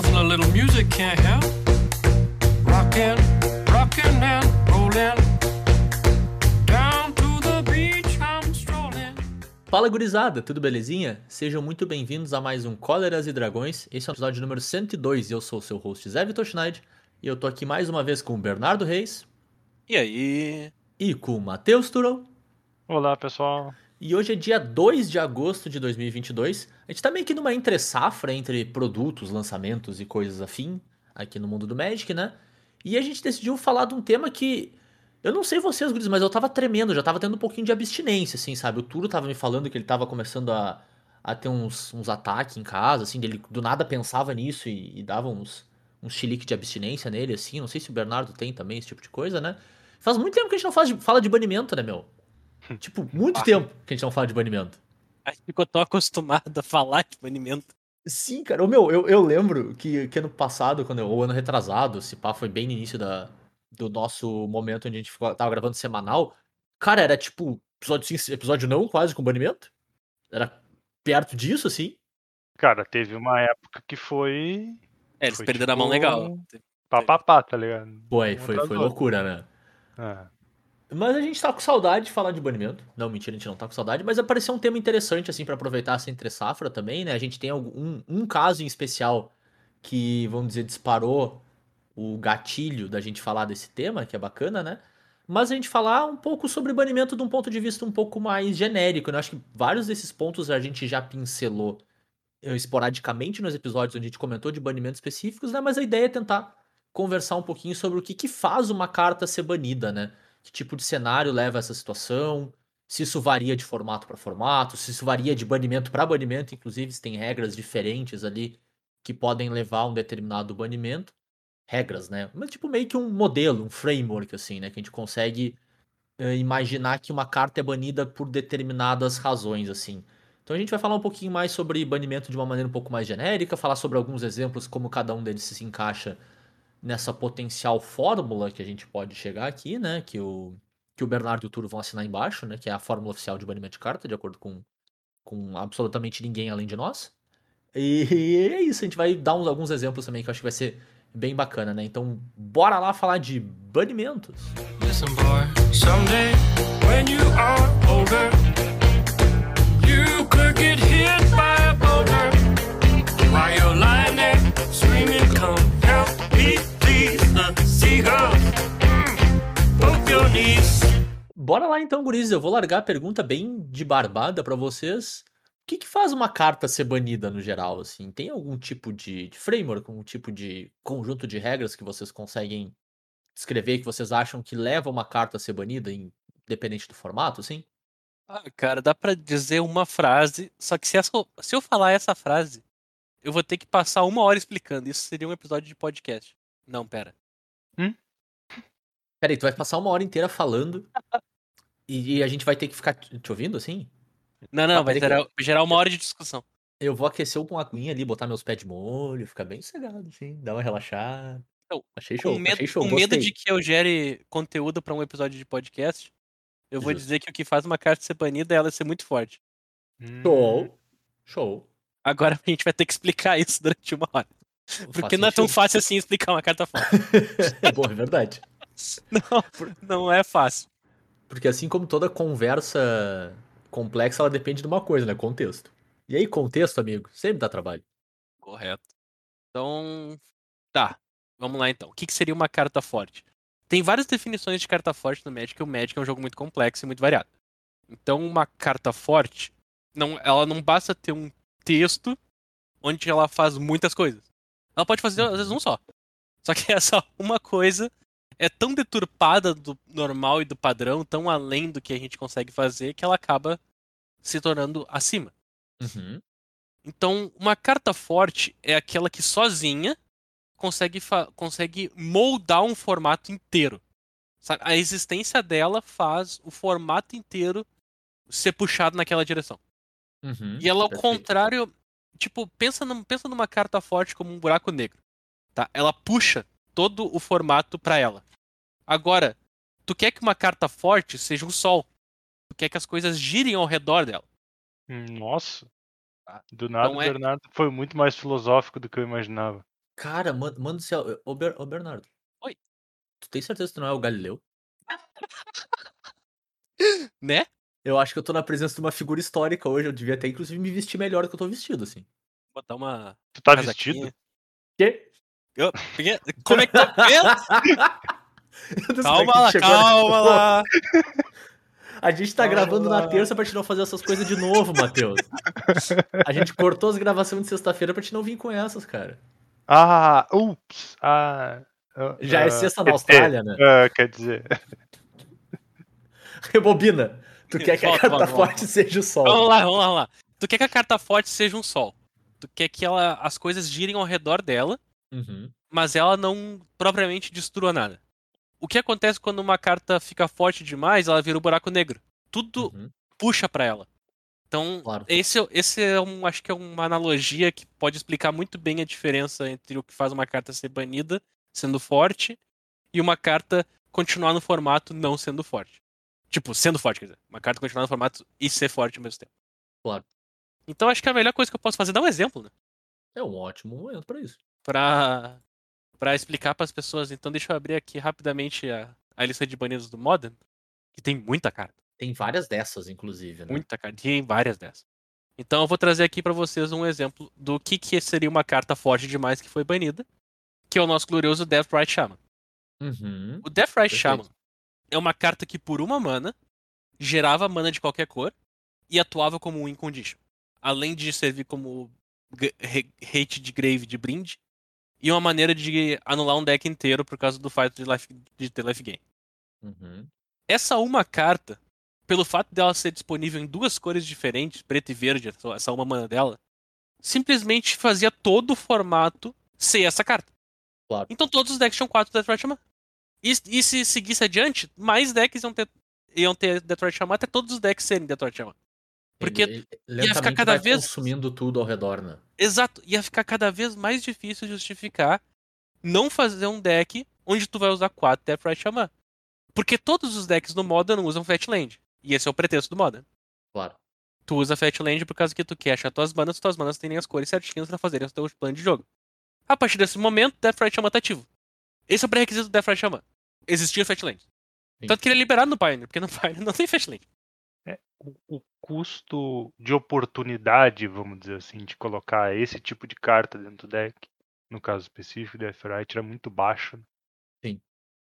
Nothing a little music can't help. Rockin', rockin' and rollin'. Down to the beach I'm strolling. Fala gurizada, tudo belezinha? Sejam muito bem-vindos a mais um Cóleras e Dragões. Esse é o episódio número 102 e eu sou o seu host Zé Vitor Schneid. E eu tô aqui mais uma vez com o Bernardo Reis E aí? e com o Matheus Turão. Olá, pessoal. E hoje é dia 2 de agosto de 2022. A gente tá meio que numa entre safra entre produtos, lançamentos e coisas afim aqui no mundo do Magic, né? E a gente decidiu falar de um tema que eu não sei vocês, guris, mas eu tava tremendo, já tava tendo um pouquinho de abstinência, assim, sabe? O Turo tava me falando que ele tava começando a, a ter uns, uns ataques em casa, assim, ele do nada pensava nisso e, e dava uns, uns chilique de abstinência nele, assim. Não sei se o Bernardo tem também esse tipo de coisa, né? Faz muito tempo que a gente não faz fala de banimento, né, meu? Tipo, muito tempo que a gente não fala de banimento. A gente ficou tão acostumado a falar de banimento. Sim, cara. Ô, meu, eu, eu lembro que, que ano passado, quando eu, ou ano retrasado, se pá, foi bem no início da, do nosso momento onde a gente ficou, tava gravando semanal. Cara, era tipo, episódio sim, episódio não, quase com banimento. Era perto disso, assim. Cara, teve uma época que foi É, eles Foi perderam a mão tipo- legal. papapá, tá ligado? Foi, foi, foi loucura, né? É. Mas a gente tá com saudade de falar de banimento. Não, mentira, a gente não tá com saudade, mas apareceu um tema interessante, assim, pra aproveitar essa entre safra também, né? A gente tem um, um caso em especial que, vamos dizer, disparou o gatilho da gente falar desse tema, que é bacana, né? Mas a gente falar um pouco sobre banimento de um ponto de vista um pouco mais genérico, né? Eu acho que vários desses pontos a gente já pincelou eh, esporadicamente nos episódios onde a gente comentou de banimentos específicos, né? Mas a ideia é tentar conversar um pouquinho sobre o que, que faz uma carta ser banida, né? Que tipo de cenário leva a essa situação, se isso varia de formato para formato, se isso varia de banimento para banimento, inclusive se tem regras diferentes ali que podem levar a um determinado banimento. Regras, né? Mas tipo meio que um modelo, um framework, assim, né? Que a gente consegue eh, imaginar que uma carta é banida por determinadas razões, assim. Então a gente vai falar um pouquinho mais sobre banimento de uma maneira um pouco mais genérica, falar sobre alguns exemplos, como cada um deles se encaixa nessa potencial fórmula que a gente pode chegar aqui, né? Que o, que o Bernardo e o Turo vão assinar embaixo, né? Que é a fórmula oficial de banimento de carta, de acordo com, com absolutamente ninguém além de nós. E é isso, a gente vai dar uns, alguns exemplos também que eu acho que vai ser bem bacana, né? Então, bora lá falar de banimentos. Listen, boy, someday when you are older, you could get Bora lá então, gurizes. Eu vou largar a pergunta bem de barbada pra vocês. O que, que faz uma carta ser banida no geral, assim? Tem algum tipo de, de framework, algum tipo de conjunto de regras que vocês conseguem descrever que vocês acham que leva uma carta a ser banida, independente do formato, assim? Ah, cara, dá pra dizer uma frase, só que se, essa- se eu falar essa frase, eu vou ter que passar uma hora explicando. Isso seria um episódio de podcast. Não, pera. Peraí, tu vai passar uma hora inteira falando e, e a gente vai ter que ficar te ouvindo, assim? Não, não, Ah, vai peraí que gerar, gerar uma hora de discussão. Eu vou aquecer com a aguinha ali, botar meus pés de molho, ficar bem sossegado, assim, dar uma relaxada. Então, Achei show, Com medo, achei show, com medo de que eu gere conteúdo pra um episódio de podcast, eu vou Justo. dizer que o que faz uma carta ser banida é ela ser muito forte. Hum, Show, show. Agora a gente vai ter que explicar isso durante uma hora. Porque não é tão fácil assim explicar uma carta forte. É bom, é verdade. Não, não é fácil. Porque assim como toda conversa complexa, ela depende de uma coisa, né? Contexto. E aí, contexto, amigo, sempre dá trabalho. Correto. Então, tá. Vamos lá então. O que, seria uma carta forte? Tem várias definições de carta forte no Magic, e o Magic é um jogo muito complexo e muito variado. Então, uma carta forte, não, ela não basta ter um texto onde ela faz muitas coisas. Ela pode fazer, às vezes, um só. Só que essa uma coisa é tão deturpada do normal e do padrão, tão além do que a gente consegue fazer, que ela acaba se tornando acima. Uhum. Então, uma carta forte é aquela que sozinha consegue, consegue moldar um formato inteiro. Sabe? A existência dela faz o formato inteiro ser puxado naquela direção. Uhum. E ela, ao Perfeito. contrário, tipo, pensa, num- pensa numa carta forte como um buraco negro. Tá? Ela puxa todo o formato pra ela. Agora, tu quer que uma carta forte seja um sol. Tu quer que as coisas girem ao redor dela. Nossa. Tá. Do nada Então o é- Bernardo foi muito mais filosófico do que eu imaginava. Cara, mano, mano do céu, ô, Ber- ô Bernardo. Oi. Tu tem certeza que tu não é o Galileu? Né? Eu acho que eu tô na presença de uma figura histórica hoje. Eu devia até, inclusive, me vestir melhor do que eu tô vestido, assim. Botar uma. Tu tá casaquinha. vestido? Quê? Eu- Como é que tá vendo? Calma lá, calma lá. A gente tá Calma gravando na lá. terça pra te não fazer essas coisas de novo, Matheus. A gente cortou as gravações de sexta-feira pra te não vir com essas, cara. Ah, ups. Ah, ah, Já é ah, sexta na quer Austrália, né? dizer, ah, quer dizer. Rebobina. Tu quer que a carta volta. forte seja o sol. Vamos lá, vamos lá, vamos lá. Tu quer que a carta forte seja um sol. Tu quer que ela, as coisas girem ao redor dela, Uhum. mas ela não propriamente destrua nada. O que acontece quando uma carta fica forte demais, ela vira um buraco negro. Tudo uhum. puxa pra ela. Então, Claro. esse, esse é um, acho que é uma analogia que pode explicar muito bem a diferença entre o que faz uma carta ser banida, sendo forte, e uma carta continuar no formato não sendo forte. Tipo, sendo forte, quer dizer. Uma carta continuar no formato e ser forte ao mesmo tempo. Claro. Então, acho que a melhor coisa que eu posso fazer é dar um exemplo, né? É um ótimo momento pra isso. Pra, pra explicar pras pessoas. Então, deixa eu abrir aqui rapidamente a, a lista de banidos do Modern, que tem muita carta. Tem várias dessas, inclusive, né? Muita carta. Tem várias dessas. Então eu vou trazer aqui pra vocês um exemplo do que, que seria uma carta forte demais que foi banida, que é o nosso glorioso Deathrite Shaman. Uhum. O Deathrite Perfeito. Shaman é uma carta que por uma mana gerava mana de qualquer cor e atuava como um incondition. Além de servir como hate de grave de brinde e uma maneira de anular um deck inteiro por causa do fato de, life, de ter life gain. Uhum. Essa uma carta, pelo fato dela ser disponível em duas cores diferentes, preto e verde, essa- uma mana dela, simplesmente fazia todo o formato ser essa carta. Claro. Então todos os decks tinham quatro Deathright Shaman. E, e se seguisse adiante, mais decks iam ter, iam ter Deathright Shaman até todos os decks serem Deathright Shaman. Porque Ele- ele lentamente cada vai vez- consumindo tudo ao redor, né? Exato, ia ficar cada vez mais difícil justificar não fazer um deck onde tu vai usar quatro Deathright Shaman. Porque todos os decks do Modern usam Fatland. E esse é o pretexto do Modern. Claro. Tu usa Fatland por causa que tu quer achar tuas manas, tuas manas têm as cores certinhas pra fazerem o teu plano de jogo. A partir desse momento, Deathright Shaman tá ativo. Esse é o pré-requisito do Deathright Shaman. Existia Fatland. Tanto que ele é liberado no Pioneer, porque no Pioneer não tem Fatland. O, custo de oportunidade, vamos dizer assim, de colocar esse tipo de carta dentro do deck, no caso específico do Deathrite, era muito baixo. né? Sim.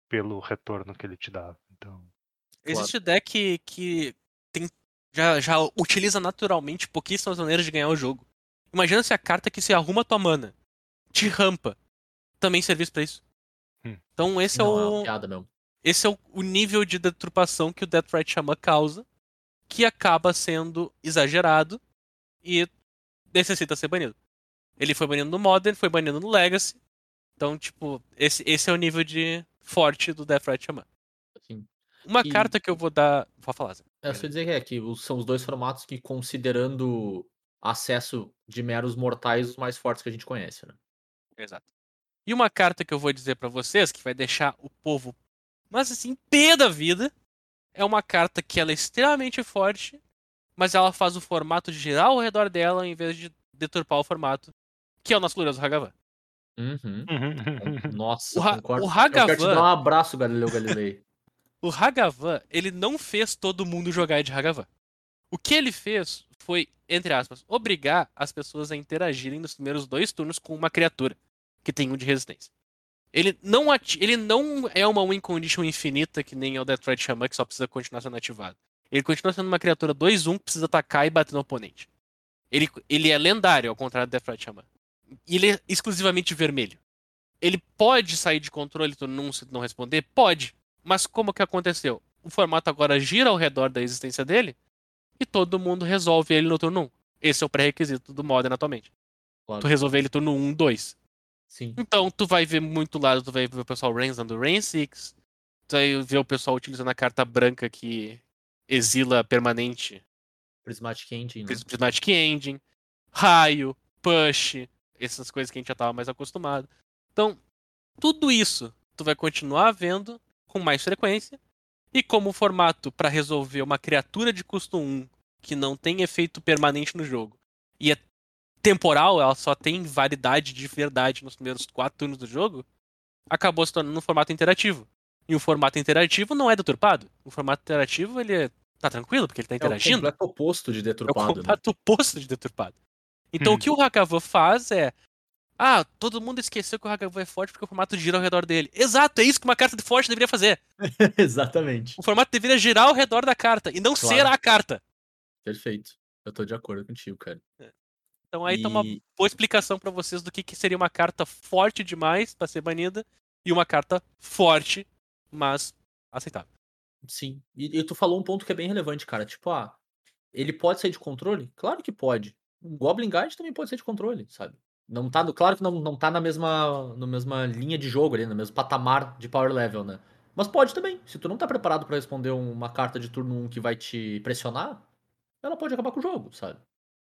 Pelo retorno que ele te dava. Então, Existe deck que tem, já, já utiliza naturalmente pouquíssimas maneiras de ganhar o jogo. Imagina se a carta que se arruma a tua mana te rampa também serviço pra isso. Hum. Então esse Não, é é o. uma piada mesmo. esse é o, o nível de deturpação que o Deathright Shaman causa, que acaba sendo exagerado e necessita ser banido. Ele foi banido no Modern, foi banido no Legacy. Então, tipo, esse, esse é o nível de forte do Deathright Shaman. Assim, Uma E- carta que eu vou dar. Vou falar. Zé. É, só dizer que é que são os dois formatos que, considerando acesso de meros mortais, os mais fortes que a gente conhece, né? Exato. E uma carta que eu vou dizer pra vocês, que vai deixar o povo, mas assim, pé da vida, é uma carta que ela é extremamente forte, mas ela faz o formato girar ao redor dela em vez de deturpar o formato, que é o nosso glorioso Hagavan. Uhum. Nossa, O Ra- concordo. o Eu quero te Hagavan- dar um abraço, Galileu Galilei. O Hagavan, ele não fez todo mundo jogar de Hagavan. O que ele fez foi, entre aspas, obrigar as pessoas a interagirem nos primeiros dois turnos com uma criatura que tem um de resistência. Ele não, ele não é uma win condition infinita que nem é o Deathright Shaman, que só precisa continuar sendo ativado. Ele continua sendo uma criatura 2-1 que precisa atacar e bater no oponente. Ele, ele é lendário, ao contrário do Deathright Shaman. E ele é exclusivamente vermelho. Ele pode sair de controle turno 1 se não responder? Pode. Mas como que aconteceu? O formato agora gira ao redor da existência dele e todo mundo resolve ele no turno 1. Esse é o pré-requisito do Modern atualmente. Claro. Tu resolver ele turno 1, 2. Sim. Então, tu vai ver muito lado, tu vai ver o pessoal Rain usando Rain 6. Tu vai ver o pessoal utilizando a carta branca que exila permanente Prismatic Engine. né? Pris- Prismatic Engine, raio, push, essas coisas que a gente já tava mais acostumado. Então, tudo isso tu vai continuar vendo com mais frequência. E como formato para resolver uma criatura de custo 1 que não tem efeito permanente no jogo e é temporal, ela só tem validade de verdade nos primeiros quatro turnos do jogo, acabou se tornando um formato interativo. E o formato interativo não é deturpado. O formato interativo, ele é- tá tranquilo, porque ele tá É o interagindo. completo oposto de É o deturpado, né? completo oposto de deturpado. Então Hum. o que o Hakavan faz é. Ah, todo mundo esqueceu que o Hakavan é forte porque o formato gira ao redor dele. Exato, é isso que uma carta de forte deveria fazer. Exatamente. O formato deveria girar ao redor da carta e não Claro. ser a carta. Perfeito. Eu tô de acordo contigo, cara. Então aí tá uma E- boa explicação pra vocês do que, que seria uma carta forte demais pra ser banida e uma carta forte, mas aceitável. Sim. E, e tu falou um ponto que é bem relevante, cara. Tipo, ah, ele pode sair de controle? Claro que pode. O Goblin Guide também pode sair de controle, sabe? Não tá, claro que não, não tá na mesma, na mesma linha de jogo ali, no mesmo patamar de power level, né? Mas pode também. Se tu não tá preparado pra responder uma carta de turno 1 que vai te pressionar, ela pode acabar com o jogo, sabe?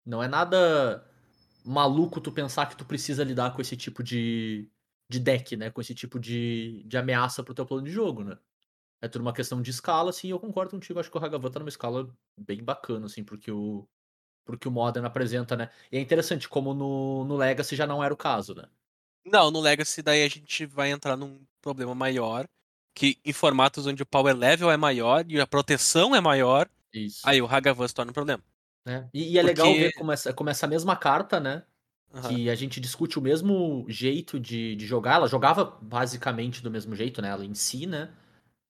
Não é nada maluco tu pensar que tu precisa lidar com esse tipo de, de deck, né? Com esse tipo de, de ameaça pro teu plano de jogo, né? É tudo uma questão de escala, assim, eu concordo contigo. Acho que o Hagavan tá numa escala bem bacana, assim, porque o, porque o Modern apresenta, né? E é interessante como no, no Legacy já não era o caso, né? Não, no Legacy daí a gente vai entrar num problema maior, que em formatos onde o power level é maior e a proteção é maior, Isso. aí o Hagavan se torna um problema. Né? E, e é legal Porque- ver como essa, como essa mesma carta, né? Aham. Que a gente discute o mesmo jeito de, de jogar. Ela jogava basicamente do mesmo jeito, né? Ela em si, né?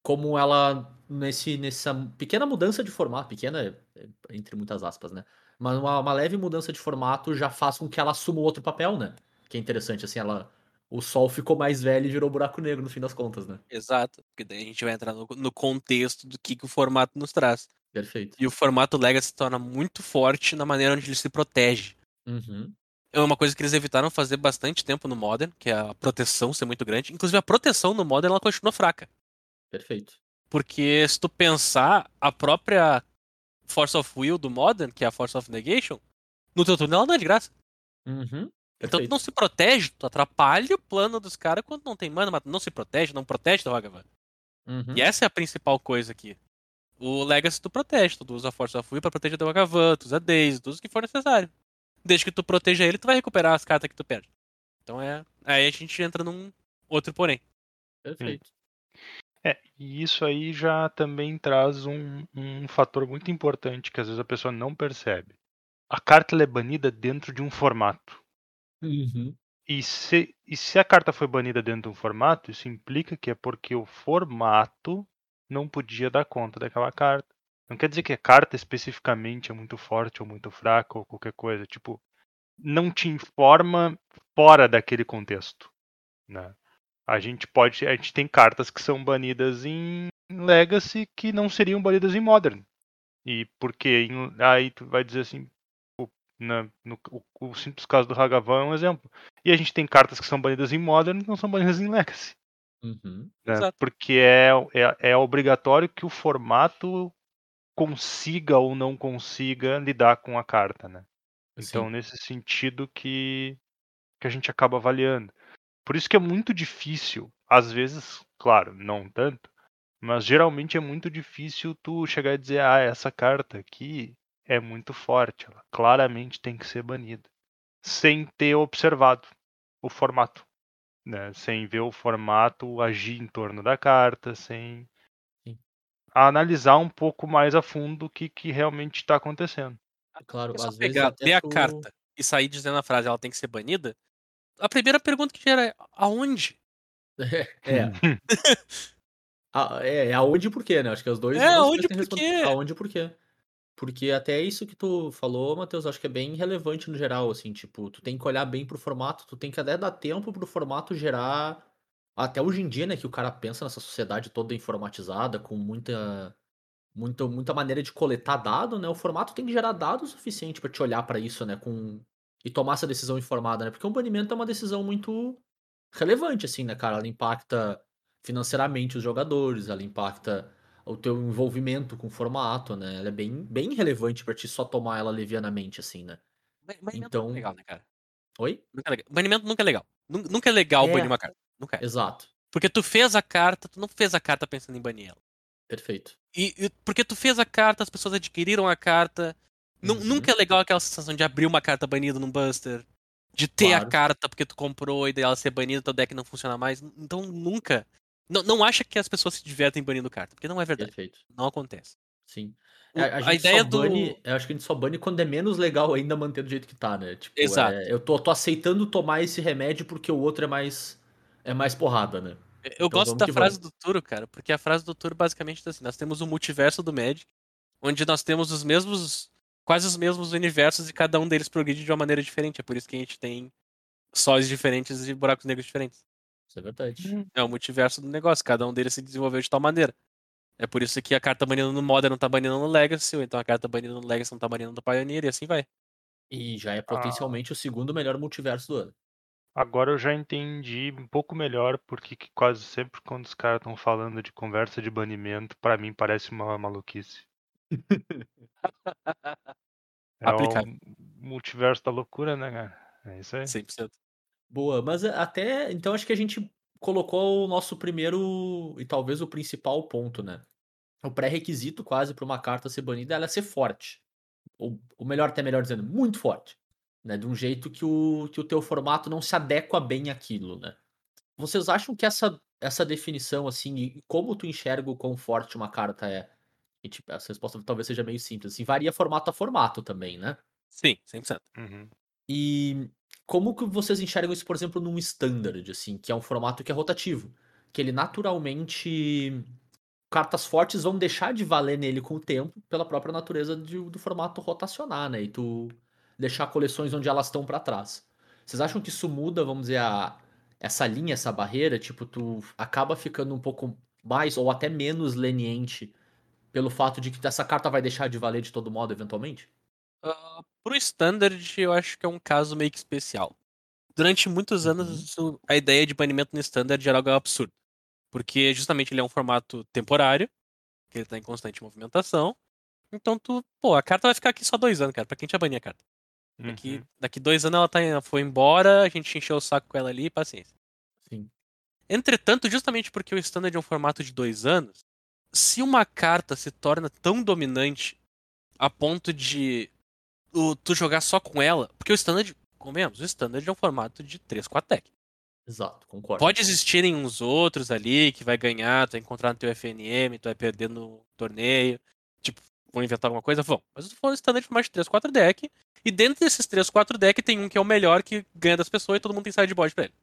Como ela, nesse, nessa pequena mudança de formato, pequena é, entre muitas aspas, né? Mas uma, uma leve mudança de formato já faz com que ela assuma outro papel, né? Que é interessante, assim, ela. O sol ficou mais velho e virou buraco negro no fim das contas, né? Exato, porque daí a gente vai entrar no, no contexto do que, que o formato nos traz. Perfeito. E o formato Legacy se torna muito forte na maneira onde ele se protege. Uhum. É uma coisa que eles evitaram fazer bastante tempo no Modern, que é a proteção ser muito grande. Inclusive a proteção no Modern ela continua fraca. Perfeito. Porque se tu pensar, a própria Force of Will do Modern, que é a Force of Negation, no teu turno ela não é de graça. Uhum. Então tu não se protege, tu atrapalha o plano dos caras quando não tem mana, mas não se protege, não protege teu Hagavan. Uhum. E essa é a principal coisa aqui. O Legacy tu protege, tu usa a Force of Will pra proteger teu Hagavan, tu usa Daisy, tu usa o que for necessário. Desde que tu proteja ele, tu vai recuperar as cartas que tu perde. Então é. Aí a gente entra num outro porém. Perfeito. É, e isso aí já também traz um, um fator muito importante que às vezes a pessoa não percebe. A carta ela é banida dentro de um formato. Uhum. E se, e se a carta foi banida dentro de um formato, isso implica que é porque o formato não podia dar conta daquela carta. Não quer dizer que a carta especificamente é muito forte ou muito fraca ou qualquer coisa. Tipo, não te informa fora daquele contexto. Né? A gente pode. A gente tem cartas que são banidas em Legacy que não seriam banidas em Modern. E porque aí tu vai dizer assim. o- na- no, o, o simples caso do Hagavan é um exemplo. E a gente tem cartas que são banidas em Modern que não são banidas em Legacy. Uhum. né? Porque é, é, é obrigatório que o formato consiga ou não consiga lidar com a carta, né? Então, Sim. nesse sentido que, que a gente acaba avaliando. Por isso que é muito difícil, às vezes, claro, não tanto, mas geralmente é muito difícil tu chegar e dizer, ah, essa carta aqui é muito forte, ela claramente tem que ser banida, sem ter observado o formato, né? Sem ver o formato agir em torno da carta, sem Sim. analisar um pouco mais a fundo o que, que realmente está acontecendo. Claro, É só às vezes pegar, até ler a tu- carta e sair dizendo a frase ela tem que ser banida. A primeira pergunta que gera é aonde? É. Ah, é, é aonde e por quê, né? Acho que os dois. É, aonde e por quê? Aonde e por quê? Porque até isso que tu falou, Matheus, acho que é bem relevante no geral, assim, tipo, tu tem que olhar bem pro formato, tu tem que até dar tempo pro formato gerar. Até hoje em dia, né, que o cara pensa nessa sociedade toda informatizada, com muita. Muita, muita maneira de coletar dado, né? O formato tem que gerar dado suficiente pra te olhar pra isso, né? Com, e tomar essa decisão informada, né? Porque um banimento é uma decisão muito relevante, assim, né, cara? Ela impacta financeiramente os jogadores, ela impacta o teu envolvimento com o formato, né? Ela é bem, bem relevante pra ti só tomar ela levianamente, assim, né? Ba- Banimento Então- nunca é legal, né, cara? Oi? Nunca é legal. Banimento nunca é legal. Nun- Nunca é legal É. banir uma carta. Nunca é. Exato. Porque tu fez a carta, tu não fez a carta pensando em banir ela. Perfeito. E, e porque tu fez a carta, as pessoas adquiriram a carta, Uhum. Nunca é legal aquela sensação de abrir uma carta banida num Buster. De ter Claro. a carta porque tu comprou e daí ela ser banida, teu deck não funciona mais. Então nunca. Não, não acha que as pessoas se divertem banindo carta, porque não é verdade. Perfeito. Não acontece. Sim. O- É, a, a gente ideia do- bane, eu acho que a gente só bane quando é menos legal ainda manter do jeito que tá, né? Tipo, Exato. é, eu tô, tô aceitando tomar esse remédio porque o outro é mais é mais porrada, né? Eu Então gosto da frase vamos. do Turo, cara, porque a frase do Turo basicamente é assim: nós temos o multiverso do Magic, onde nós temos os mesmos, quase os mesmos universos e cada um deles progride de uma maneira diferente. É por isso que a gente tem sóis diferentes e buracos negros diferentes. Isso é verdade. Hum. É o multiverso do negócio, cada um deles se desenvolveu de tal maneira. É por isso que a carta banida no Modern não tá banida no Legacy, ou então a carta banida no Legacy não tá banida no Pioneer, e assim vai. E já é Ah. potencialmente o segundo melhor multiverso do ano. Agora eu já entendi um pouco melhor porque que quase sempre quando os caras estão falando de conversa de banimento, pra mim parece uma maluquice. É o multiverso da loucura, né, cara? É isso aí. 100%. Boa, mas a- até então acho que a gente colocou o nosso primeiro e talvez o principal ponto, né? O pré-requisito quase para uma carta ser banida é ela ser forte. Ou, ou melhor, até melhor dizendo, muito forte. Né? De um jeito que o, que o teu formato não se adequa bem àquilo, né? Vocês acham que essa, essa definição, assim, e como tu enxerga o quão forte uma carta é? E, tipo, essa resposta talvez seja meio simples, assim, varia formato a formato também, né? Sim, 100%. Uhum. E como que vocês enxergam isso, por exemplo, num standard, assim, que é um formato que é rotativo, que ele naturalmente cartas fortes vão deixar de valer nele com o tempo pela própria natureza de- do formato rotacionar, né? E tu deixar coleções onde elas estão pra trás. Vocês acham que isso muda, vamos dizer, a, essa linha, essa barreira? Tipo, tu acaba ficando um pouco mais ou até menos leniente pelo fato de que essa carta vai deixar de valer de todo modo, eventualmente? Ah, pro Standard, eu acho que é um caso meio que especial. Durante muitos Uhum. anos, isso- a ideia de banimento no Standard era algo absurdo. Porque justamente ele é um formato temporário, que ele tá em constante movimentação. Então tu, pô, a carta vai ficar aqui só dois anos, cara. Pra quem tinha banir a carta? Daqui, Uhum. daqui dois anos ela tá, foi embora, a gente encheu o saco com ela ali, paciência. Sim. Entretanto, justamente porque o Standard é um formato de dois anos, se uma carta se torna tão dominante a ponto de o- tu jogar só com ela, porque o Standard, convenhamos, o Standard é um formato de 3, 4 decks. Exato, concordo. Pode existirem uns outros ali que vai ganhar, tu vai encontrar no teu FNM, tu vai perder no torneio, tipo, vão inventar alguma coisa, vão. Mas tu for Standard formato de 3, 4 deck, e dentro desses 3, 4 decks tem um que é o melhor que ganha das pessoas e todo mundo tem sideboard pra ele.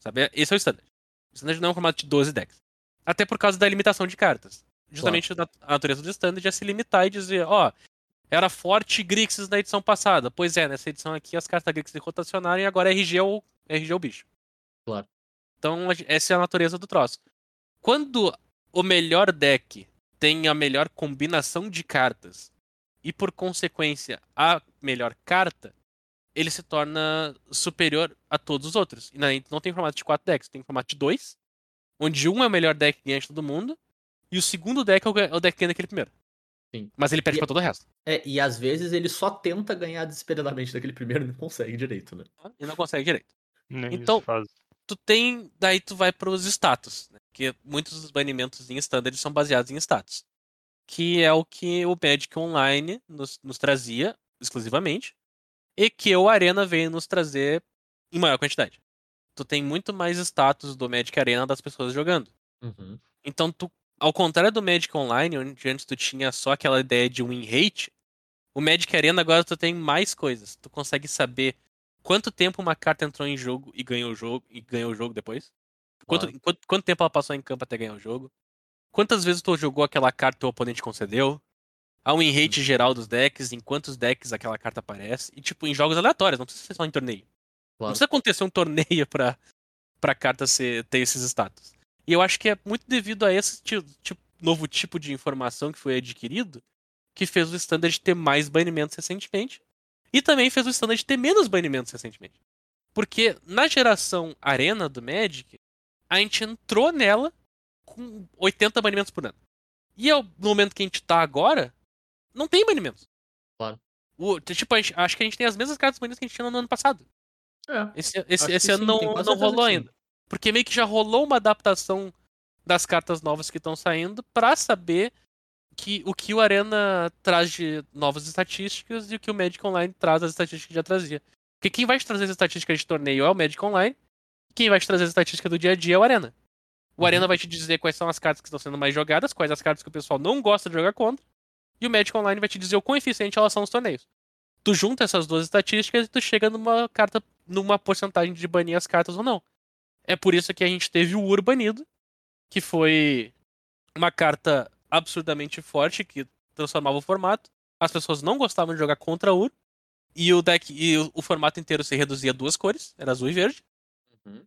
Sabe? Esse é o Standard. O Standard não é um formato de 12 decks. Até por causa da limitação de cartas. Justamente na- a natureza do Standard é se limitar e dizer, ó, era forte Grixis na edição passada. Pois é, nessa edição aqui as cartas Grixis rotacionaram e agora RG é o, RG é o bicho. Claro. Então, essa é a natureza do troço. Quando o melhor deck tem a melhor combinação de cartas e, por consequência, a melhor carta, ele se torna superior a todos os outros. E não tem formato de 4 decks, tem formato de 2, onde um é o melhor deck que ganha de todo mundo, e o segundo deck é o é o deck que ganha daquele primeiro. Sim. Mas ele perde E- pra todo o resto. É, e às vezes ele só tenta ganhar desesperadamente daquele primeiro e não consegue direito, né? E não consegue direito. Nem Então- tu tem. Daí tu vai pros status, né? Porque muitos dos banimentos em standard são baseados em status. Que é o que o Magic Online nos, nos trazia exclusivamente. E que o Arena veio nos trazer em maior quantidade. Tu tem muito mais status do Magic Arena das pessoas jogando. Uhum. Então, tu, ao contrário do Magic Online, onde antes tu tinha só aquela ideia de win rate, o Magic Arena agora tu tem mais coisas. Tu consegue saber quanto tempo uma carta entrou em jogo e ganhou o jogo e ganhou o jogo depois. Quanto, Claro. quanto, quanto tempo ela passou em campo até ganhar o jogo. Quantas vezes tu jogou aquela carta que o oponente concedeu. A win rate geral dos decks, em quantos decks aquela carta aparece. E tipo, em jogos aleatórios, não precisa ser só em torneio. Não Claro. precisa acontecer um torneio pra, pra carta ser, ter esses status. E eu acho que é muito devido a esse ti- tipo, novo tipo de informação que foi adquirido que fez o Standard ter mais banimentos recentemente. E também fez o Standard ter menos banimentos recentemente. Porque na geração Arena do Magic, a gente entrou nela com 80 banimentos por ano. E ao- no momento que a gente tá agora, não tem banimentos. Claro. O, tipo, gente- acho que a gente tem as mesmas cartas banidas que a gente tinha no ano passado. É. Esse, esse, esse que ano sim, não, não rolou ainda. Porque meio que já rolou uma adaptação das cartas novas que estão saindo pra saber que, o que o Arena traz de novas estatísticas e o que o Magic Online traz das estatísticas que já trazia. Porque quem vai te trazer as estatísticas de torneio é o Magic Online, quem vai te trazer as estatísticas do dia a dia é o Arena. O Uhum. Arena vai te dizer quais são as cartas que estão sendo mais jogadas, quais as cartas que o pessoal não gosta de jogar contra, e o Magic Online vai te dizer o quão eficiente elas são nos torneios. Tu junta essas duas estatísticas e tu chega numa carta, numa porcentagem de banir as cartas ou não. É por isso que a gente teve o Ur banido, que foi uma carta absurdamente forte que transformava o formato. As pessoas não gostavam de jogar contra Ur. E o deck e o, o formato inteiro se reduzia a duas cores, era azul e verde. Uhum.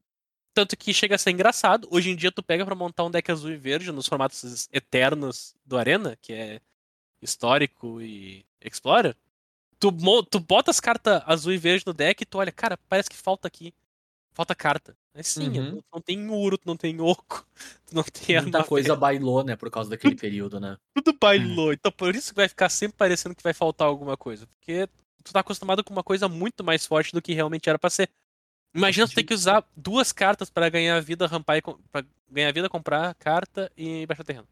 Tanto que chega a ser engraçado. Hoje em dia tu pega pra montar um deck azul e verde nos formatos eternos do Arena, que é histórico e Explorer. Tu, tu bota as cartas azul e verde no deck e tu olha, cara, parece que falta aqui. Falta carta. Mas sim, Uhum. não, tem Uro, tu não tem Oco, tu não tem Muita coisa bailou, né, por causa daquele período, né? tudo bailou. Então por isso que vai ficar sempre parecendo que vai faltar alguma coisa. Porque tu tá acostumado com uma coisa muito mais forte do que realmente era pra ser. Imagina tu ter que usar duas cartas pra ganhar vida, rampar e com- pra ganhar vida, comprar carta e baixar terreno.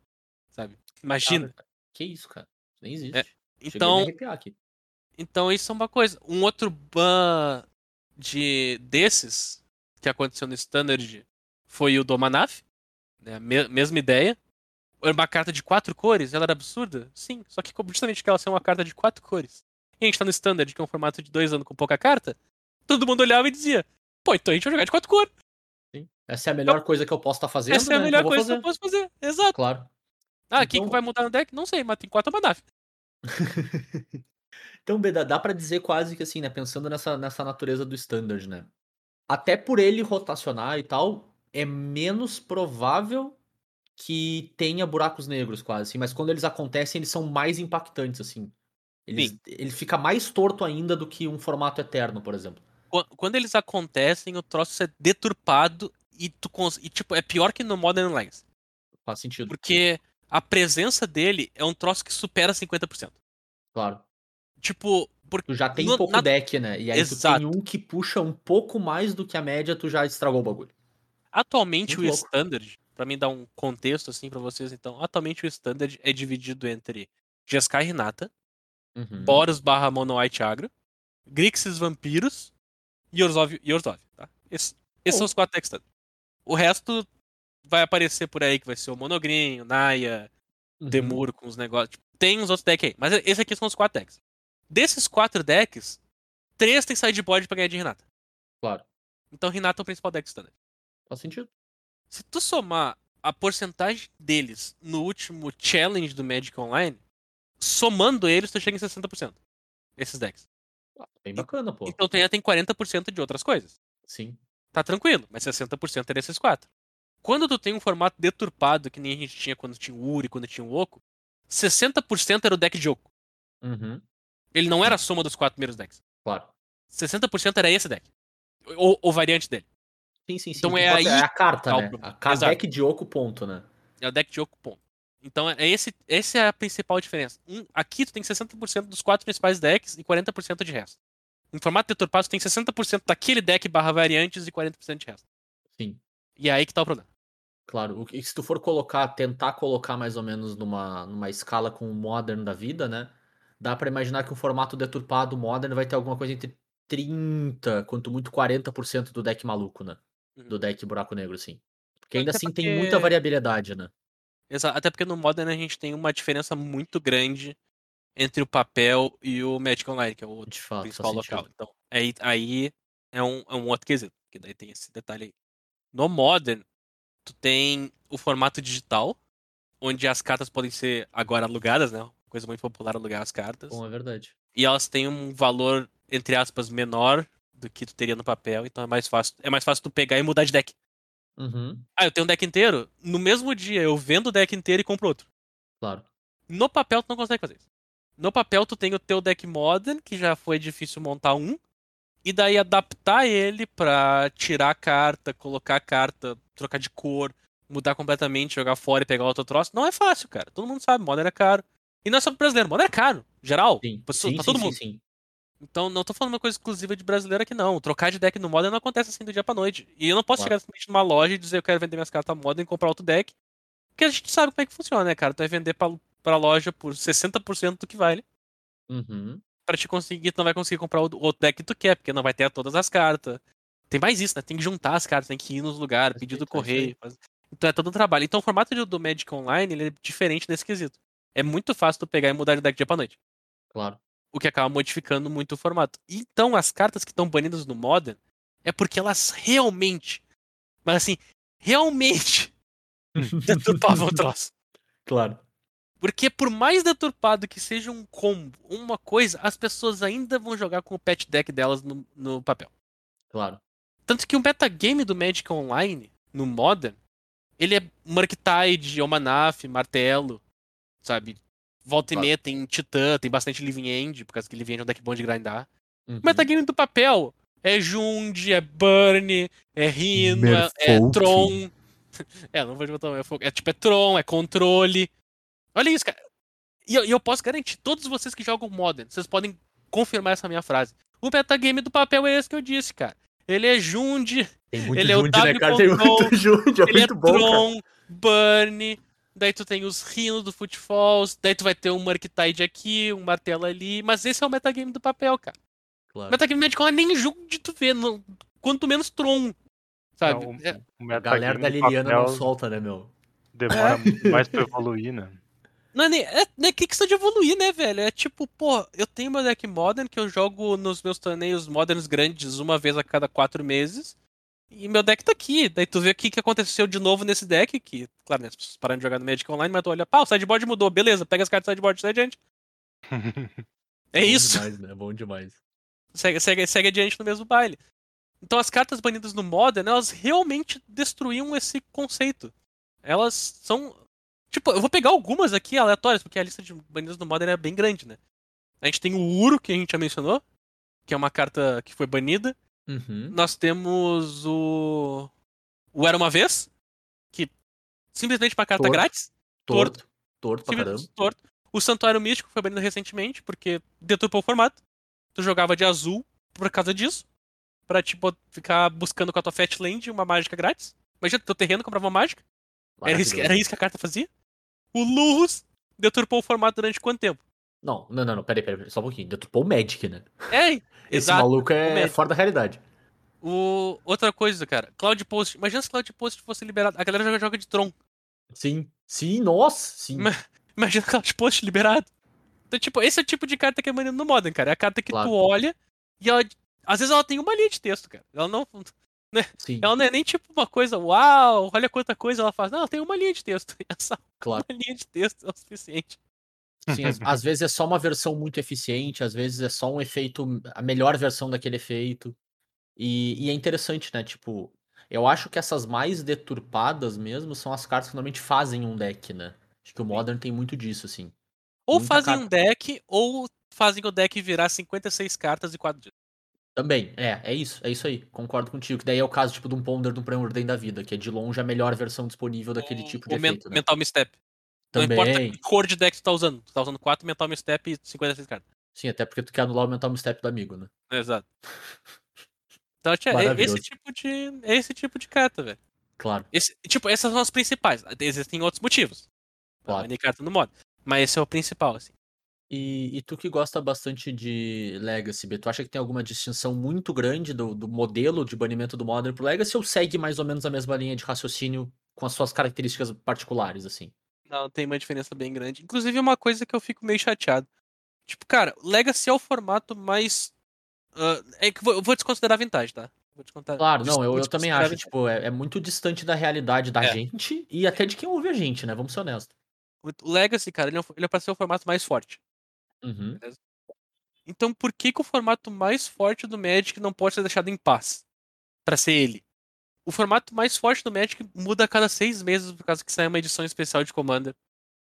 Sabe? Imagina. Cara, que isso, cara? Nem existe. É, Então, então isso é uma coisa. Um outro ban de desses que aconteceu no Standard foi o Domanaf. Né? Me- mesma ideia. Era uma carta de quatro cores, ela era absurda? Sim, só que justamente que ela ser uma carta de quatro cores. E a gente tá no Standard, que é um formato de dois anos com pouca carta, todo mundo olhava e dizia, pô, então a gente vai jogar de quatro cores. Sim. Essa é a melhor coisa que eu posso estar fazendo, Essa é a né? melhor Eu coisa fazer. que eu posso fazer. Exato. Claro. Ah, Então- que vai mudar no deck? Não sei, mas tem quatro Domanaf. Então, Beda, dá pra dizer quase que assim, né? Pensando nessa, nessa natureza do standard, né? Até por ele rotacionar e tal, é menos provável que tenha buracos negros, quase, assim. Mas quando eles acontecem, eles são mais impactantes, assim. Eles, ele fica mais torto ainda do que um formato eterno, por exemplo. Qu- Quando eles acontecem, o troço é deturpado e tu cons... e, tipo, é pior que no Modern Lines. Faz sentido. Porque a presença dele é um troço que supera 50%. Claro. Tipo, porque Tu já tem No- pouco na- deck, né? E aí tu Exato. tem um que puxa um pouco mais do que a média, tu já estragou o bagulho. atualmente Muito o louco. Standard, pra mim dar um contexto assim pra vocês, então, atualmente o Standard é dividido entre Jeskai Hinata, Uhum. Boros barra Mono White Agro, Grixis Vampiros e Orzhov, Orzhov tá? Esses, esses são Oh. os quatro decks standard. O resto vai aparecer por aí, que vai ser o Monogreen, o Naya, Uhum. Demuro com os negócios. Tipo, tem uns outros decks aí, mas esses aqui são os quatro decks. Desses quatro decks, três tem sideboard pra ganhar de Renata. Claro. Então Renata é o principal deck standard. Faz sentido. Se tu somar a porcentagem deles no último challenge do Magic Online, somando eles, tu chega em 60%. Esses decks. Ah, Bem bacana, pô. Então tu ainda tem 40% de outras coisas. Sim. Tá tranquilo, mas 60% é desses quatro. Quando tu tem um formato deturpado, que nem a gente tinha quando tinha o Uri, quando tinha o Oco, 60% era o deck de Oco. Uhum. Ele não era a soma dos quatro primeiros decks. Claro. 60% era esse deck. Ou, ou variante dele. Sim, sim, sim. Então é aí a carta, né? A ca- Exato. deck de oco, ponto, né? É o deck de Oco, ponto. Então é esse, essa é a principal diferença. Um, aqui tu tem 60% dos quatro principais decks e 40% de resto. Em formato deturpado, tu tem 60% daquele deck barra variantes e 40% de resto. Sim. E é aí que tá o problema. Claro. Que- se tu for colocar, tentar colocar mais ou menos numa, numa escala com o Modern da vida, né? Dá pra imaginar que um formato deturpado Modern vai ter alguma coisa entre 30, quanto muito 40% do deck maluco, né? Uhum. Do deck buraco negro, assim. Porque ainda Até assim tem porque- muita variabilidade, né? Exa- Até porque no Modern a gente tem uma diferença muito grande entre o papel e o Magic Online, que é o fato, principal local. sentido. Então, aí, aí é, um, é um outro quesito, que daí tem esse detalhe aí. No Modern, tu tem o formato digital, onde as cartas podem ser agora alugadas, né? Coisa muito popular alugar as cartas. Bom, é verdade. E elas têm um valor, entre aspas, menor do que tu teria no papel, então é mais fácil. É mais fácil tu pegar e mudar de deck. Uhum, Ah, eu tenho um deck inteiro. No mesmo dia eu vendo o deck inteiro e compro outro. claro. No papel tu não consegue fazer isso. No papel tu tem o teu deck modern, que já foi difícil montar um, e daí adaptar ele pra tirar a carta, colocar a carta, trocar de cor, mudar completamente, jogar fora e pegar outro troço. Não é fácil, cara. Todo mundo sabe, modern é caro. E não é só pro brasileiro, modern é caro, geral. Sim, pra, sim, pra todo sim, mundo. sim. Então não tô falando uma coisa exclusiva de brasileiro aqui, não. Trocar de deck no modern não acontece assim do dia pra noite. E eu não posso Claro. chegar simplesmente numa loja e dizer eu quero vender minhas cartas modern e comprar outro deck. Porque a gente sabe como é que funciona, né, cara? Tu vai vender pra pra loja por 60% do que vale. Uhum. Pra te conseguir, tu não vai conseguir comprar o outro deck que tu quer, porque não vai ter todas as cartas. Tem mais isso, né? Tem que juntar as cartas, tem que ir nos lugares, pedir do é correio. faz- Então é todo um trabalho. Então o formato do- do Magic Online ele é diferente nesse quesito. É muito fácil tu pegar e mudar de deck dia pra noite. Claro. O que acaba modificando muito o formato. Então as cartas que estão banidas no Modern é porque elas realmente, mas assim, realmente deturpavam o troço. Claro. Porque por mais deturpado que seja um combo, uma coisa, as pessoas ainda vão jogar com o pet deck delas no, no papel. Claro. Tanto que o metagame do Magic Online, no Modern, ele é Murktide, Omanaf, Martelo, sabe? Volta e Claro. meia tem Titã, tem bastante Living End, por causa que Living End é um deck bom de grindar. Uhum. O metagame do papel é Jund, é Burn, é Rhino, é, é. Tron. É, não vou botar o Merfolk. É tipo, é Tron, é controle. Olha isso, cara. E eu, eu posso garantir, todos vocês que jogam Modern, vocês podem confirmar essa minha frase. O metagame do papel é esse que eu disse, cara. Ele é Jund, Tem Ele é o né, W cara? Tem control, muito Jude, é ele muito é bom, cara. Tron, Burn, daí tu tem os Rhino do Footfalls, daí tu vai ter um Murktide aqui, um martelo ali, mas esse é o metagame do papel, cara. Claro. Metagame Magic Online é nem jogo de tu ver, não, quanto menos Tron, sabe? Não, É, o A galera da do Liliana não solta, né, meu? Demora muito mais pra evoluir, né? não é nem é, não é questão de evoluir, né, velho? É tipo, pô, eu tenho meu deck Modern que eu jogo nos meus torneios Moderns grandes uma vez a cada quatro meses. E meu deck tá aqui. Daí tu vê o que, que aconteceu de novo nesse deck, que, claro, né, pararam de jogar no Magic Online, mas tu olha, pá, o sideboard mudou, beleza, pega as cartas do sideboard, sai adiante. É Bom isso. Demais, né? Bom demais. segue, segue, segue adiante no mesmo baile. Então as cartas banidas no Modern, elas realmente destruíam esse conceito. Elas são. Tipo, eu vou pegar algumas aqui aleatórias, porque a lista de banidas no Modern é bem grande, né? A gente tem o Uro, que a gente já mencionou, que é uma carta que foi banida. Uhum. Nós temos o. O Era uma Vez, que simplesmente uma carta Torto. grátis. Torto. Torto pra caramba. Torto. O Santuário Místico foi banido recentemente, porque deturpou o formato. Tu jogava de azul por causa disso. Pra, tipo, ficar buscando com a tua Fat Land uma mágica grátis. Imagina, teu terreno comprava uma mágica. Era isso, era isso que a carta fazia. O Lurrus deturpou o formato durante quanto tempo? Não, não, não, não, peraí, peraí, só um pouquinho. Deturpou o Magic, né? É, Esse exato. maluco é fora da realidade. O... Outra coisa, cara. Cloud Post. Imagina se Cloud Post fosse liberado. A galera joga, joga de Tron. Sim, sim, nossa, sim. Imagina Cloud Post liberado. Então, tipo, esse é o tipo de carta que é maneiro no Modern, cara. É a carta que Claro. tu olha e ela. Às vezes ela tem uma linha de texto, cara. Ela não. Sim, Ela não é nem tipo uma coisa, uau, olha quanta coisa ela faz. Não, ela tem uma linha de texto. Essa claro. uma linha de texto é o suficiente. Sim, às, vezes é só uma versão muito eficiente, às vezes é só um efeito, a melhor versão daquele efeito. E, e é interessante, né? Tipo, eu acho que essas mais deturpadas mesmo são as cartas que normalmente fazem um deck, né? Acho que o Modern tem muito disso, assim. Ou Muita fazem carta. um deck, ou fazem o deck virar 56 cartas e 4 dias. Também, é, é isso, é isso aí. Concordo contigo. Que daí é o caso, tipo, de um Ponder, de um Preordem da vida, que é de longe a melhor versão disponível daquele tipo de men- efeito, né? Mental Misstep. Não importa Também. que cor de deck tu tá usando. Tu tá usando 4 Mental Misstep e 56 cartas. Sim, até porque tu quer anular o mental step do amigo, né? Exato. Então, tia, é esse tipo de. É esse tipo de carta, velho. Claro, Esse, tipo, essas são as principais. Existem outros motivos. Pra claro. banir carta no modo. Mas esse é o principal, assim. E, e tu que gosta bastante de Legacy, B, tu acha que tem alguma distinção muito grande do, do modelo de banimento do Modern pro Legacy ou segue mais ou menos a mesma linha de raciocínio com as suas características particulares, assim? Não, tem uma diferença bem grande. Inclusive, uma coisa que eu fico meio chateado. Tipo, cara, Legacy é o formato mais. ah, é que eu vou, desconsiderar a Vintage, tá? Vou descontar, Claro, não, eu, eu também acho, tipo, é, é muito distante da realidade da É. gente e até de quem ouve a gente, né? Vamos ser honestos. O Legacy, cara, ele é, ele é pra ser o formato mais forte. Uhum. Então, por que, que o formato mais forte do Magic não pode ser deixado em paz? Pra ser ele. O formato mais forte do Magic muda a cada seis meses, por causa que sai uma edição especial de Commander.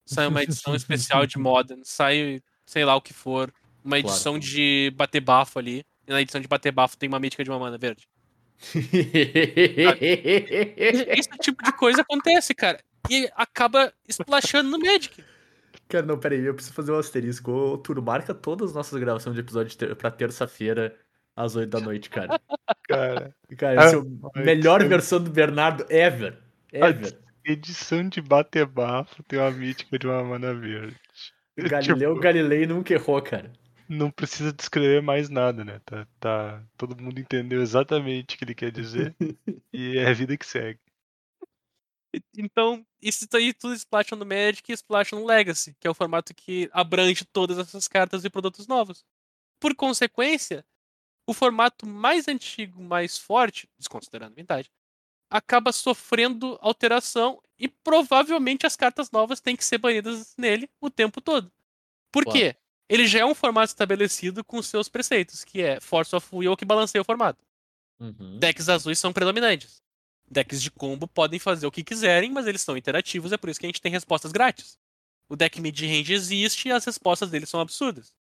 Sai uma edição especial de Modern. Sai, sei lá o que for. Uma Claro. edição de bater bafo ali. E na edição de bater bafo tem uma mítica de uma mana verde. Esse tipo de coisa acontece, cara. E acaba splashando no Magic. Cara, não, peraí, eu preciso fazer um asterisco. Ô, Turo, marca todas as nossas gravações de episódio ter pra terça-feira, às 8 da noite, cara. Cara, Cara, essa é a melhor cara. versão do Bernardo ever. Ever. edição de bater bafo tem uma mítica de uma mana verde. Galileu Tipo, Galilei nunca errou, cara. não precisa descrever mais nada, né? Tá, tá- todo mundo entendeu exatamente o que ele quer dizer e é a vida que segue. Então, isso aí tudo Splashon no Magic e Splashon no Legacy, que é o formato que abrange todas essas cartas e produtos novos. Por consequência, o formato mais antigo, mais forte, desconsiderando Vintage, acaba sofrendo alteração e provavelmente as cartas novas têm que ser banidas nele o tempo todo. Por Claro. quê? Ele já é um formato estabelecido com seus preceitos, que é Force of Will que balanceia o formato. Uhum. Decks azuis são predominantes. Decks de combo podem fazer o que quiserem, mas eles são interativos, é por isso que a gente tem respostas grátis. O deck mid-range existe e as respostas dele são absurdas.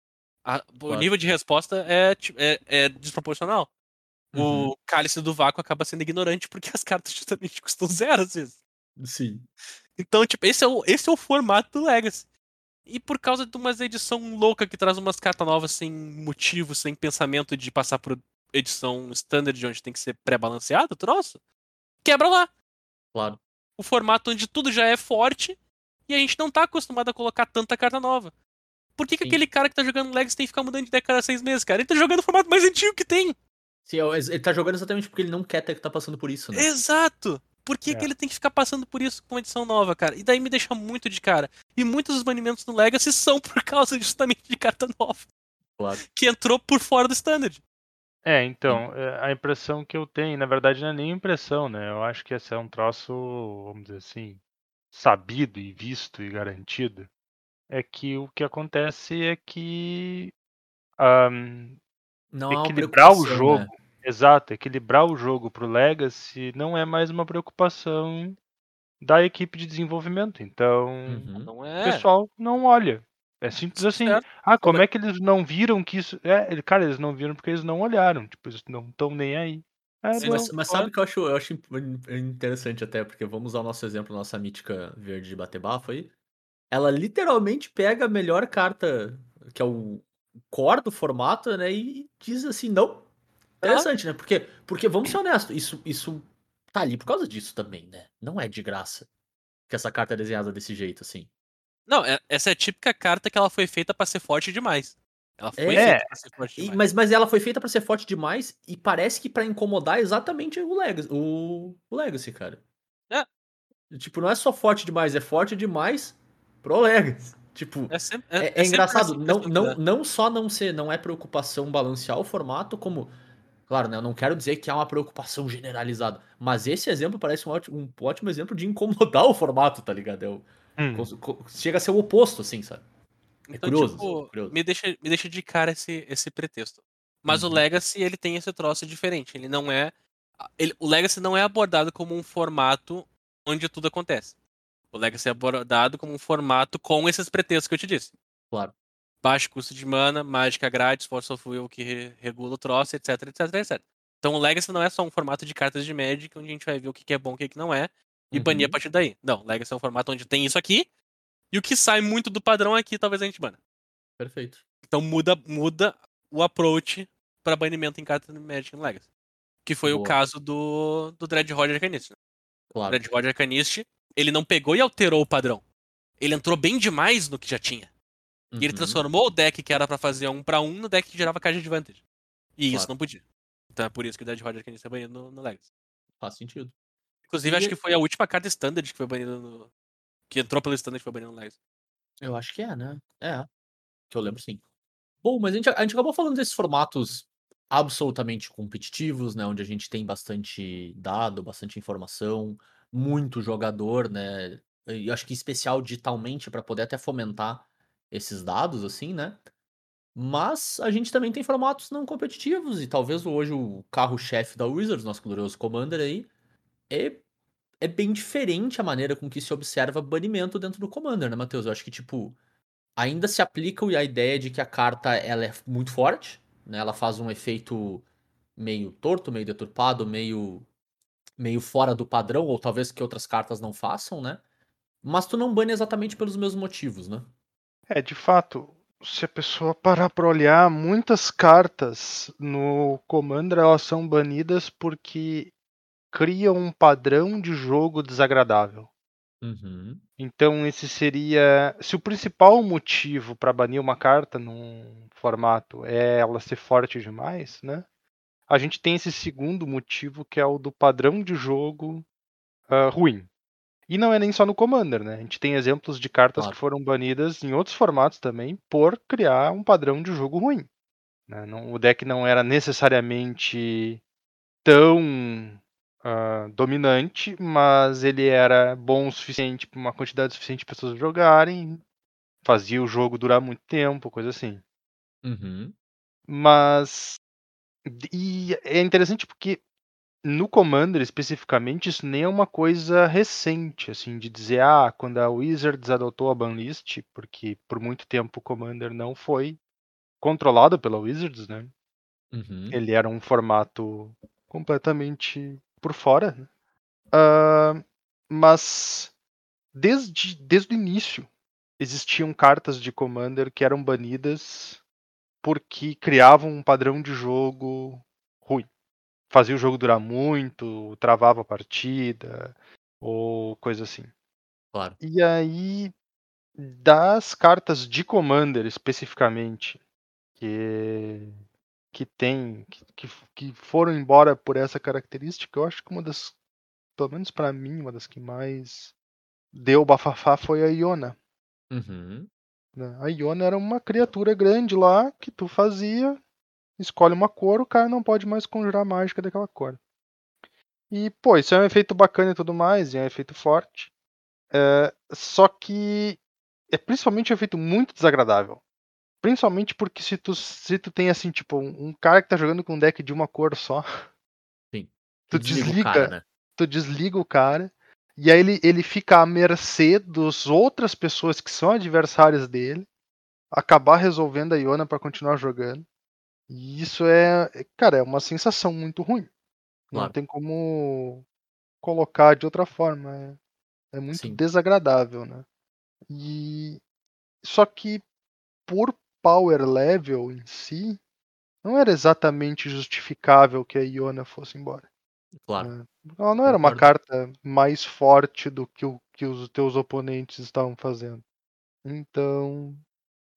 A- o nível de resposta é, é- é desproporcional. Uhum. O cálice do vácuo acaba sendo ignorante porque as cartas justamente custam zero às vezes. Sim. Então, tipo, esse é o, esse é o formato do Legacy. E por causa de uma edição louca que traz umas cartas novas sem motivo, sem pensamento de passar por edição standard, onde tem que ser pré-balanceado, troço, quebra lá. Claro. O formato onde tudo já é forte e a gente não tá acostumado a colocar tanta carta nova. Por que, que aquele cara que tá jogando Legacy tem que ficar mudando de deck a cada seis meses, cara? Ele tá jogando o formato mais antigo que tem. Sim, é- ele tá jogando exatamente porque ele não quer ter que tá passando por isso, né? Exato! Por que, É. que ele tem que ficar passando por isso com edição nova, cara? E daí me deixa muito de cara. E muitos dos banimentos do Legacy são por causa justamente de carta nova, Claro. que entrou por fora do Standard. É, então, é, a impressão que eu tenho, na verdade não é nem impressão, né? Eu acho que esse é um troço, vamos dizer assim, sabido e visto e garantido. É que o que acontece é que há uma equilibrar o preocupação, jogo, né? exato, equilibrar o jogo pro Legacy não é mais uma preocupação da equipe de desenvolvimento. Então, Uhum. Não o é. pessoal não olha. É simples assim. Certo. Ah, como é que eles não viram que isso. É, cara, eles não viram porque eles não olharam. Tipo, eles não estão nem aí. É, Sim, não. mas, mas sabe o que eu acho, eu acho interessante até, porque vamos usar o nosso exemplo, nossa mítica verde de bater bafo aí. Ela literalmente pega a melhor carta, que é o core do formato, né, e diz assim, não. Interessante, né? Porque, porque vamos ser honestos, isso, isso tá ali por causa disso também, né? Não é de graça que essa carta é desenhada desse jeito, assim. Não, é- essa é a típica carta que ela foi feita pra ser forte demais. Ela foi É. feita pra ser forte E- demais. mas, mas ela foi feita pra ser forte demais e parece que pra incomodar exatamente o Legacy, o, o Legacy, cara. É. Tipo, não é só forte demais, é forte demais pro Legacy. Tipo, É, sempre, é, é sempre engraçado, não, não, dá. não só não ser, não é preocupação balancear o formato, como. Claro, né? Eu não quero dizer que há uma preocupação generalizada. Mas esse exemplo parece um ótimo, um ótimo exemplo de incomodar o formato, tá ligado? É o- Hum. chega a ser o oposto, assim, sabe? É Então, curioso, tipo, curioso. Me, deixa, me deixa de cara esse, esse pretexto. Mas Uhum. o Legacy, ele tem esse troço diferente. Ele não é. ele- o Legacy não é abordado como um formato onde tudo acontece. O Legacy é abordado como um formato com esses pretextos que eu te disse. Claro. Baixo custo de mana, mágica grátis, Force of Will que re- regula o troço, etc, etc, etc. Então o Legacy não é só um formato de cartas de Magic onde a gente vai ver o que é bom e o que não é e banir a Uhum. partir daí. Não, Legacy é um formato onde tem isso aqui e o que sai muito do padrão aqui talvez a gente bana. Perfeito. Então muda, muda o approach para banimento em cartas de Magic no Legacy. Que foi o Boa. caso do, do Dread Roger Arcanist. né? O Claro. Dread Roger Arcanist, ele não pegou e alterou o padrão. Ele entrou bem demais no que já tinha. E ele Uhum. transformou o deck que era pra fazer um pra um no deck que gerava caixa de advantage. E isso Claro. não podia. Então é por isso que o Dread Roger Arcanist é banido no, no Legacy. Faz sentido. Inclusive, E- acho que foi a última carta standard que foi banida no. Que entrou pelo standard e foi banida no Legacy. Eu acho que é, né? É. Que eu lembro sim. Bom, mas a gente, a gente acabou falando desses formatos absolutamente competitivos, né? Onde a gente tem bastante dado, bastante informação, muito jogador, né? E acho que especial digitalmente para poder até fomentar esses dados, assim, né? Mas a gente também tem formatos não competitivos, e talvez hoje o carro-chefe da Wizards, nosso glorioso Commander aí, é, é bem diferente a maneira com que se observa banimento dentro do Commander, né, Matheus? Eu acho que, tipo, ainda se aplica a ideia de que a carta ela é muito forte, né? Ela faz um efeito meio torto, meio deturpado, meio meio fora do padrão, ou talvez que outras cartas não façam, né? Mas tu não bane exatamente pelos mesmos motivos, né? É, de fato, se a pessoa parar pra olhar, muitas cartas no Commander elas são banidas porque criam um padrão de jogo desagradável. Uhum. Então esse seria, se o principal motivo para banir uma carta num formato é ela ser forte demais, né? A gente tem esse segundo motivo que é o do padrão de jogo ah, ruim. E não é nem só no Commander, né? A gente tem exemplos de cartas Claro. que foram banidas em outros formatos também por criar um padrão de jogo ruim. né? Não- o deck não era necessariamente tão ah, dominante, mas ele era bom o suficiente para uma quantidade suficiente de pessoas jogarem, fazia o jogo durar muito tempo, coisa assim. Uhum. Mas e é interessante porque no Commander especificamente isso nem é uma coisa recente, assim, de dizer ah, quando a Wizards adotou a banlist, porque por muito tempo o Commander não foi controlado pela Wizards, né? Uhum. Ele era um formato completamente por fora. né? Ah, mas desde, desde o início existiam cartas de Commander que eram banidas porque criavam um padrão de jogo ruim. Fazia o jogo durar muito, travava a partida, ou coisa assim. Claro. E aí, das cartas de Commander especificamente, que, que tem, que, que, foram embora por essa característica, eu acho que uma das, pelo menos pra mim, uma das que mais deu bafafá foi a Iona. Uhum. Né? A Iona era uma criatura grande lá que tu fazia, escolhe uma cor, o cara não pode mais conjurar mágica daquela cor. E, pô, isso é um efeito bacana e tudo mais, e é um efeito forte. É, só que é principalmente um efeito muito desagradável. Principalmente porque se tu, se tu tem assim, tipo, um, cara que tá jogando com um deck de uma cor só, Sim. Tu Desliga desliga. cara, né? tu desliga o cara, e aí ele, ele fica à mercê das outras pessoas que são adversárias dele, acabar resolvendo a Iona pra continuar jogando. E isso é, cara, é uma sensação muito ruim. Não Claro. tem como colocar de outra forma. É, é muito Sim. desagradável, né? E só que por power level em si, não era exatamente justificável que a Iona fosse embora. Claro. né? Ela não era uma carta mais forte do que o que os teus oponentes estavam fazendo. Então,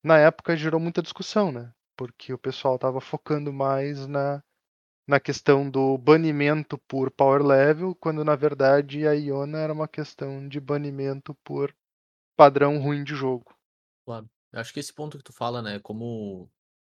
na época gerou muita discussão, né? Porque o pessoal estava focando mais na, na questão do banimento por power level, quando na verdade a Iona era uma questão de banimento por padrão ruim de jogo. Claro. Eu acho que esse ponto que tu fala, né, como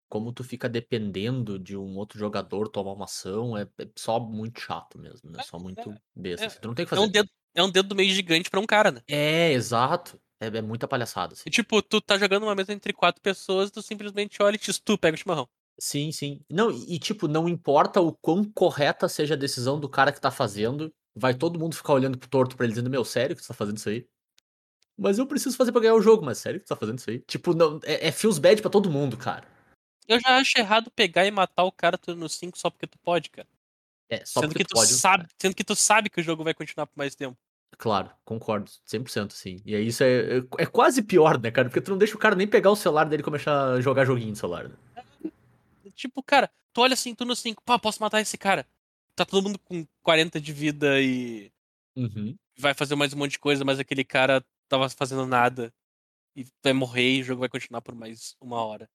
como tu fica dependendo de um outro jogador tomar uma ação, é, é só muito chato mesmo, né? Só muito besta. é- assim, tu não tem que É um, fazer. dedo, é um dedo meio gigante pra um cara, né? É, exato. É, é muita palhaçada, assim. E tipo, tu tá jogando uma mesa entre quatro pessoas, tu simplesmente olha e te tu pega o chimarrão. Sim, sim. Não, e, e, tipo, não importa o quão correta seja a decisão do cara que tá fazendo, vai todo mundo ficar olhando pro torto pra ele dizendo, meu, sério que tu tá fazendo isso aí? Mas eu preciso fazer pra ganhar o jogo, mas sério que tu tá fazendo isso aí? Tipo, não, é, é feels bad pra todo mundo, cara. Eu já acho errado pegar e matar o cara turno 5 só porque tu pode, cara. É, só sendo porque que tu pode. sabe, sendo que tu sabe que o jogo vai continuar por mais tempo. Claro, concordo, 100% sim. E aí isso é, é, é quase pior, né, cara? Porque tu não deixa o cara nem pegar o celular dele e começar a jogar joguinho no celular. Né? Tipo, cara, tu olha assim, turno 5, pá, posso matar esse cara. Tá todo mundo com 40 de vida e Uhum. vai fazer mais um monte de coisa, mas aquele cara tava fazendo nada. E vai morrer e o jogo vai continuar por mais uma hora.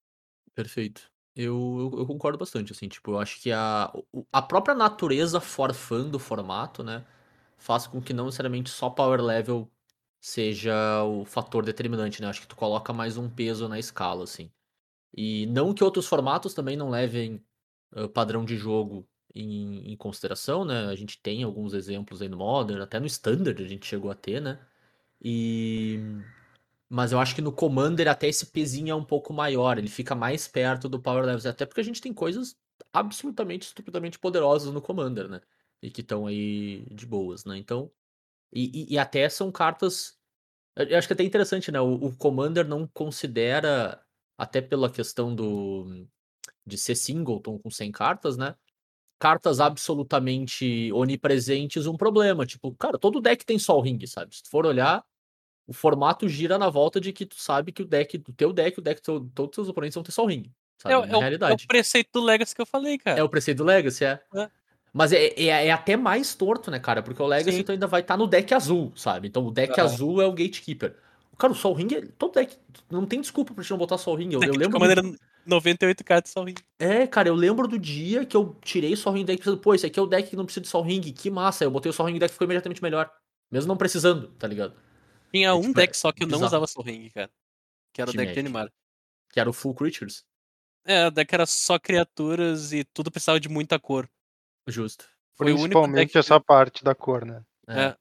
Perfeito. Eu, eu, eu concordo bastante, assim, tipo, eu acho que a, a própria natureza for fun do formato, né, faz com que não necessariamente só power level seja o fator determinante, né, acho que tu coloca mais um peso na escala, assim. E não que outros formatos também não levem ah, padrão de jogo em, em consideração, né, a gente tem alguns exemplos aí no Modern, até no Standard a gente chegou a ter, né, e... Mas eu acho que no Commander até esse pezinho é um pouco maior, ele fica mais perto do Power Levels, até porque a gente tem coisas absolutamente estupidamente poderosas no Commander, né? E que estão aí de boas, né? Então. E, e- e até são cartas. Eu acho que é até interessante, né? O, o Commander não considera, até pela questão do de ser singleton com 100 cartas, né? Cartas absolutamente onipresentes um problema. Tipo, cara, todo deck tem Sol Ring, sabe? Se tu for olhar, o formato gira na volta de que tu sabe que o deck, do teu deck, o deck, de todo- todos os seus oponentes vão ter Sol Ring. Sabe? É, o- Na é o, é o preceito do Legacy que eu falei, cara. É o preceito do Legacy, é. É. Mas é, é, é até mais torto, né, cara? Porque o Legacy Sim. tu ainda vai estar no deck azul, sabe? Então o deck azul é o Gatekeeper. Cara, o Sol Ring, é- todo deck. Não tem desculpa pra gente não botar Sol Ring. Eu, eu lembro. Como do- era 98 cartas só ring. É, cara, eu lembro do dia que eu tirei Sol Ring do deck pensando, pô, esse aqui é o deck que não precisa de Sol Ring, que massa. Eu botei o Sol Ring e o deck ficou imediatamente melhor. Mesmo não precisando, tá ligado? Tinha É, um tipo, deck só que eu não bizarro. usava Soul cara. Que era o De deck de animar. Que era o Full Creatures. É, o deck era só criaturas e tudo precisava de muita cor. Justo. Foi o único Principalmente deck. essa parte da cor, né? É, É.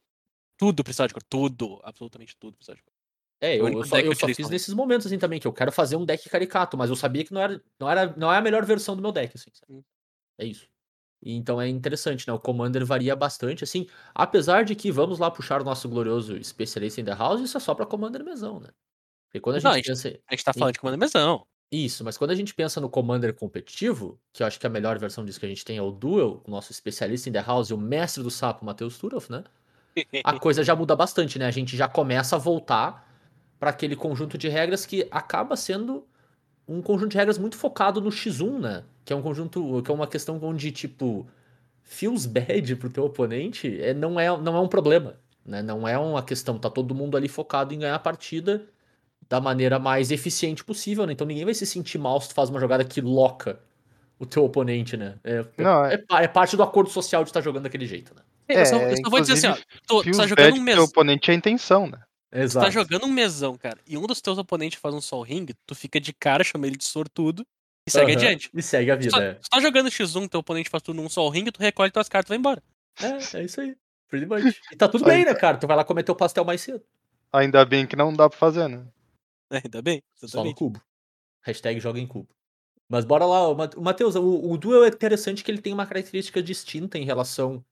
Tudo precisava de cor. Tudo. Absolutamente tudo precisava de cor. É, eu, eu só, que eu só fiz nesses momentos assim também, que eu quero fazer um deck caricato, mas eu sabia que não era, não era, não é a melhor versão do meu deck, assim. sabe? É isso. Então é interessante, né? O Commander varia bastante, assim. Apesar de que vamos lá puxar o nosso glorioso especialista em The House, isso é só pra Commander mesão, né? Porque quando a Não, gente a gente- pensa. A gente tá falando de comando mesão. Isso, mas quando a gente pensa no Commander competitivo, que eu acho que a melhor versão disso que a gente tem é o Duel, o nosso especialista em The House e o mestre do sapo, Matheus Turoff, né? a coisa já muda bastante, né? A gente já começa a voltar para aquele conjunto de regras que acaba sendo um conjunto de regras muito focado no X1, né? Que é um conjunto, que é uma questão onde, tipo, feels bad pro teu oponente é, não, é, não é um problema, né? Não é uma questão, tá todo mundo ali focado em ganhar a partida da maneira mais eficiente possível, né? Então ninguém vai se sentir mal se tu faz uma jogada que loca o teu oponente, né? É, Não, é, é parte do acordo social de estar jogando daquele jeito, né? eu, só, É, eu só vou dizer assim, ó. Tu, tá bad jogando um mesão. oponente é a intenção, né? Tu tá Exato. jogando um mesão, cara, e um dos teus oponentes faz um Sol Ring, tu fica de cara, chama ele de sortudo e segue Aham. adiante. E segue a vida, tá, é. tá jogando X1, teu oponente faz tudo num Sol Ring, tu recolhe tuas cartas e vai embora. É, é isso aí. Pretty much. E tá tudo Aí bem, né, cara? Tu vai lá comer teu pastel mais cedo. Ainda bem que não dá pra fazer, né? Ainda bem, Só no cubo. Hashtag joga em cubo. Mas bora lá, o Matheus, o, o Duel é interessante que ele tem uma característica distinta em relação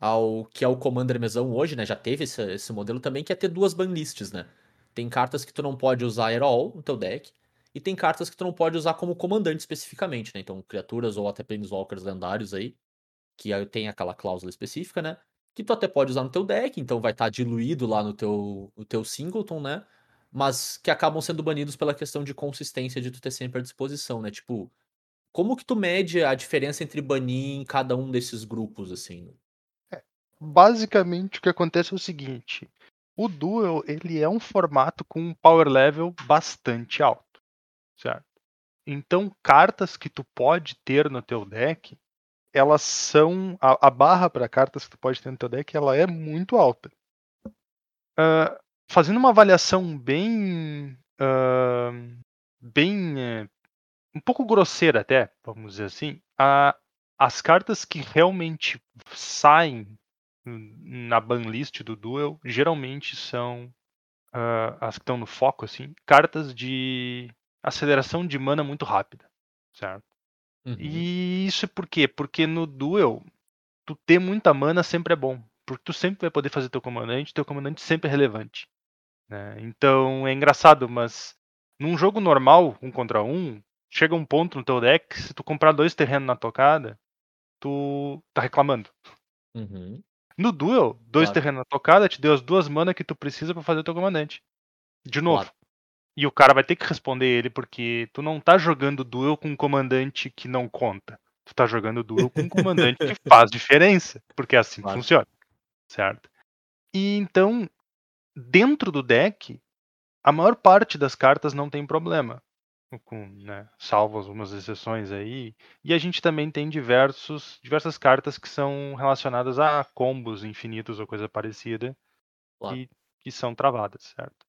ao que é o Commander Mesão hoje, né? Já teve esse, esse modelo também, que é ter duas banlists, né? Tem cartas que tu não pode usar at all no teu deck, e tem cartas que tu não pode usar como comandante especificamente, né? Então, criaturas ou até Planeswalkers lendários aí, que tem aquela cláusula específica, né? Que tu até pode usar no teu deck, então vai estar diluído lá no teu, no teu singleton, né? Mas que acabam sendo banidos pela questão de consistência de tu ter sempre à disposição, né? Tipo, como que tu mede a diferença entre banir em cada um desses grupos, assim? Basicamente o que acontece é o seguinte: o Duel ele é um formato com um power level bastante alto, certo? Então cartas que tu pode ter no teu deck, elas são a, a barra para cartas que tu pode ter no teu deck, ela é muito alta. Ah, fazendo uma avaliação bem ah, bem eh, um pouco grosseira até, vamos dizer assim, a, as cartas que realmente saem na banlist do Duel geralmente são as que estão no foco assim, cartas de aceleração de mana muito rápida, certo? Uhum. E isso é por quê? Porque no Duel, tu ter muita mana sempre é bom. Porque tu sempre vai poder fazer teu comandante, teu comandante sempre é relevante. né? Então é engraçado, mas num jogo normal, um contra um, chega um ponto no teu deck, se tu comprar dois terrenos na tocada, tu tá reclamando. Uhum. No Duel, dois Claro. terrenos na tocada te deu as duas mana que tu precisa pra fazer o teu comandante. De novo. Claro. E o cara vai ter que responder ele, porque tu não tá jogando Duel com um comandante que não conta. Tu tá jogando Duel com um comandante que faz diferença. Porque é assim que Claro. funciona. Certo? E então, dentro do deck, a maior parte das cartas não tem problema. Com, né, salvo algumas exceções aí. E a gente também tem diversos, diversas cartas que são relacionadas a combos infinitos ou coisa parecida Claro. que, que são travadas, certo?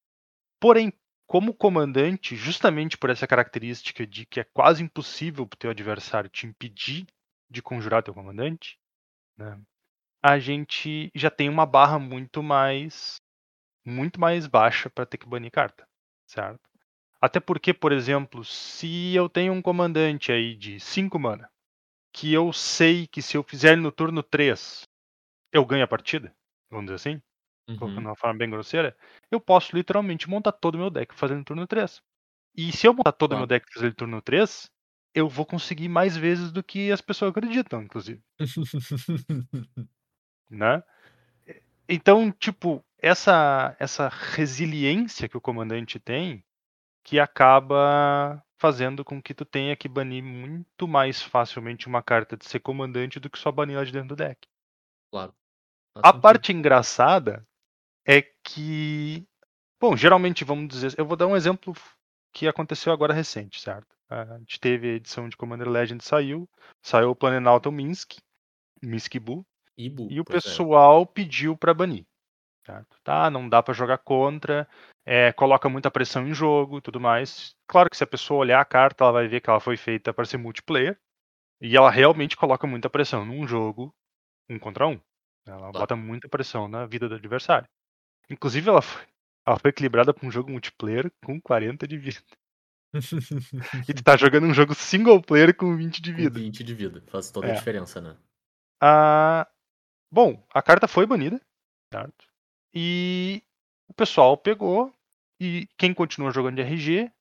Porém, como comandante, justamente por essa característica de que é quase impossível pro teu adversário te impedir de conjurar teu comandante, né, a gente já tem uma barra muito mais muito mais baixa para ter que banir carta, certo? Até porque, por exemplo, se eu tenho um comandante aí de 5 mana, que eu sei que se eu fizer no turno 3, eu ganho a partida, vamos dizer assim, colocando Uhum. de uma forma bem grosseira, eu posso literalmente montar todo o meu deck fazendo turno 3. E se eu montar todo o Claro. meu deck fazendo turno 3, eu vou conseguir mais vezes do que as pessoas acreditam, inclusive, né? Então, tipo, essa essa resiliência que o comandante tem que acaba fazendo com que tu tenha que banir muito mais facilmente uma carta de ser comandante do que só banir ela de dentro do deck. Claro. Faz A sentido. parte engraçada é que, bom, geralmente vamos dizer, eu vou dar um exemplo que aconteceu agora recente, certo? A gente teve a edição de Commander Legend saiu, saiu o Planalto Minsk, Minsk Bull, Ibu, e o é. pessoal pediu pra banir. Certo? Tá, não dá pra jogar contra, é, coloca muita pressão em jogo, tudo mais. Claro que se a pessoa olhar a carta, ela vai ver que ela foi feita para ser multiplayer e ela realmente coloca muita pressão num jogo um contra um. Ela Claro. bota muita pressão na vida do adversário. Inclusive, ela foi, ela foi equilibrada pra um jogo multiplayer com 40 de vida. E tu tá jogando um jogo single player com 20 de Com vida. 20 de vida. Faz toda a É. diferença, né? Ah, bom, a carta foi banida, certo? E o pessoal pegou e quem continua jogando de RG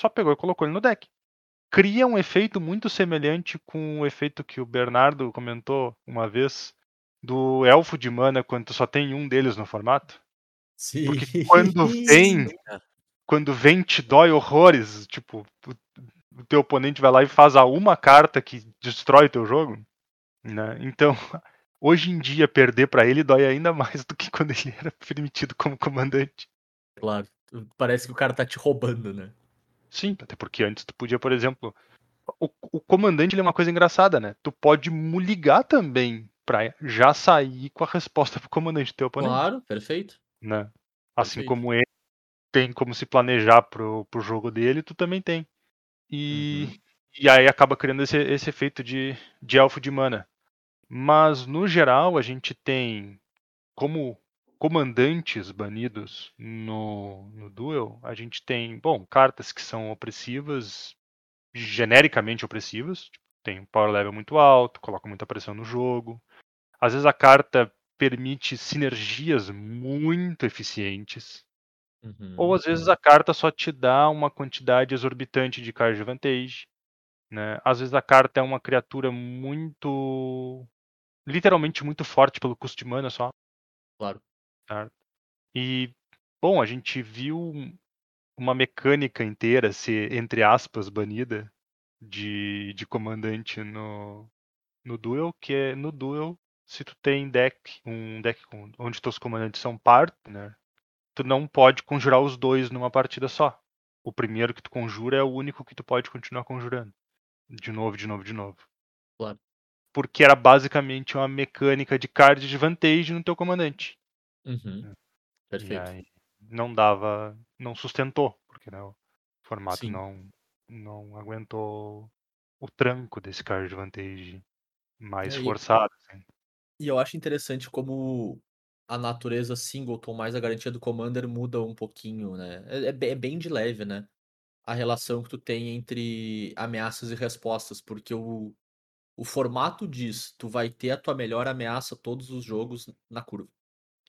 só pegou e colocou ele no deck. Cria um efeito muito semelhante com o efeito que o Bernardo comentou uma vez do elfo de mana quando tu só tem um deles no formato. Sim. Porque quando vem, quando vem te dói horrores, tipo, o, teu oponente vai lá e faz a uma carta que destrói o teu jogo, né? Então, hoje em dia perder pra ele dói ainda mais do que quando ele era permitido como comandante. Claro. Parece que o cara tá te roubando, né? Sim, até porque antes tu podia, por exemplo, o, o comandante ele é uma coisa engraçada, né? Tu pode muligar também pra já sair com a resposta pro comandante do teu oponente, Claro, perfeito. Né? Assim Perfeito. como ele tem como se planejar pro, pro jogo dele, tu também tem. E, Uhum. e aí acaba criando esse, esse efeito de, de elfo de mana. Mas no geral a gente tem como comandantes banidos no, no Duel, a gente tem, bom, cartas que são opressivas, genericamente opressivas, tipo, tem um power level muito alto, coloca muita pressão no jogo. Às vezes a carta permite sinergias muito eficientes. Uhum. Ou às vezes a carta só te dá uma quantidade exorbitante de card advantage. Né? Às vezes a carta é uma criatura muito. literalmente muito forte pelo custo de mana só. Claro. E, bom, a gente viu uma mecânica inteira ser, entre aspas, banida de, de comandante no, no Duel, que é no Duel, se tu tem deck, um deck onde teus comandantes são par, né? Tu não pode conjurar os dois numa partida só. O primeiro que tu conjura é o único que tu pode continuar conjurando. De novo, de novo, de novo. Claro. Porque era basicamente uma mecânica de card de vantagem no teu comandante. Uhum. E Perfeito. não dava, não sustentou, porque né, o formato Sim. não, não aguentou o tranco desse card de vantagem mais É, e- forçado. assim. E eu acho interessante como a natureza singleton mais a garantia do Commander muda um pouquinho, né? É, é é bem de leve, né? A relação que tu tem entre ameaças e respostas, porque o, o formato diz, tu vai ter a tua melhor ameaça todos os jogos na curva.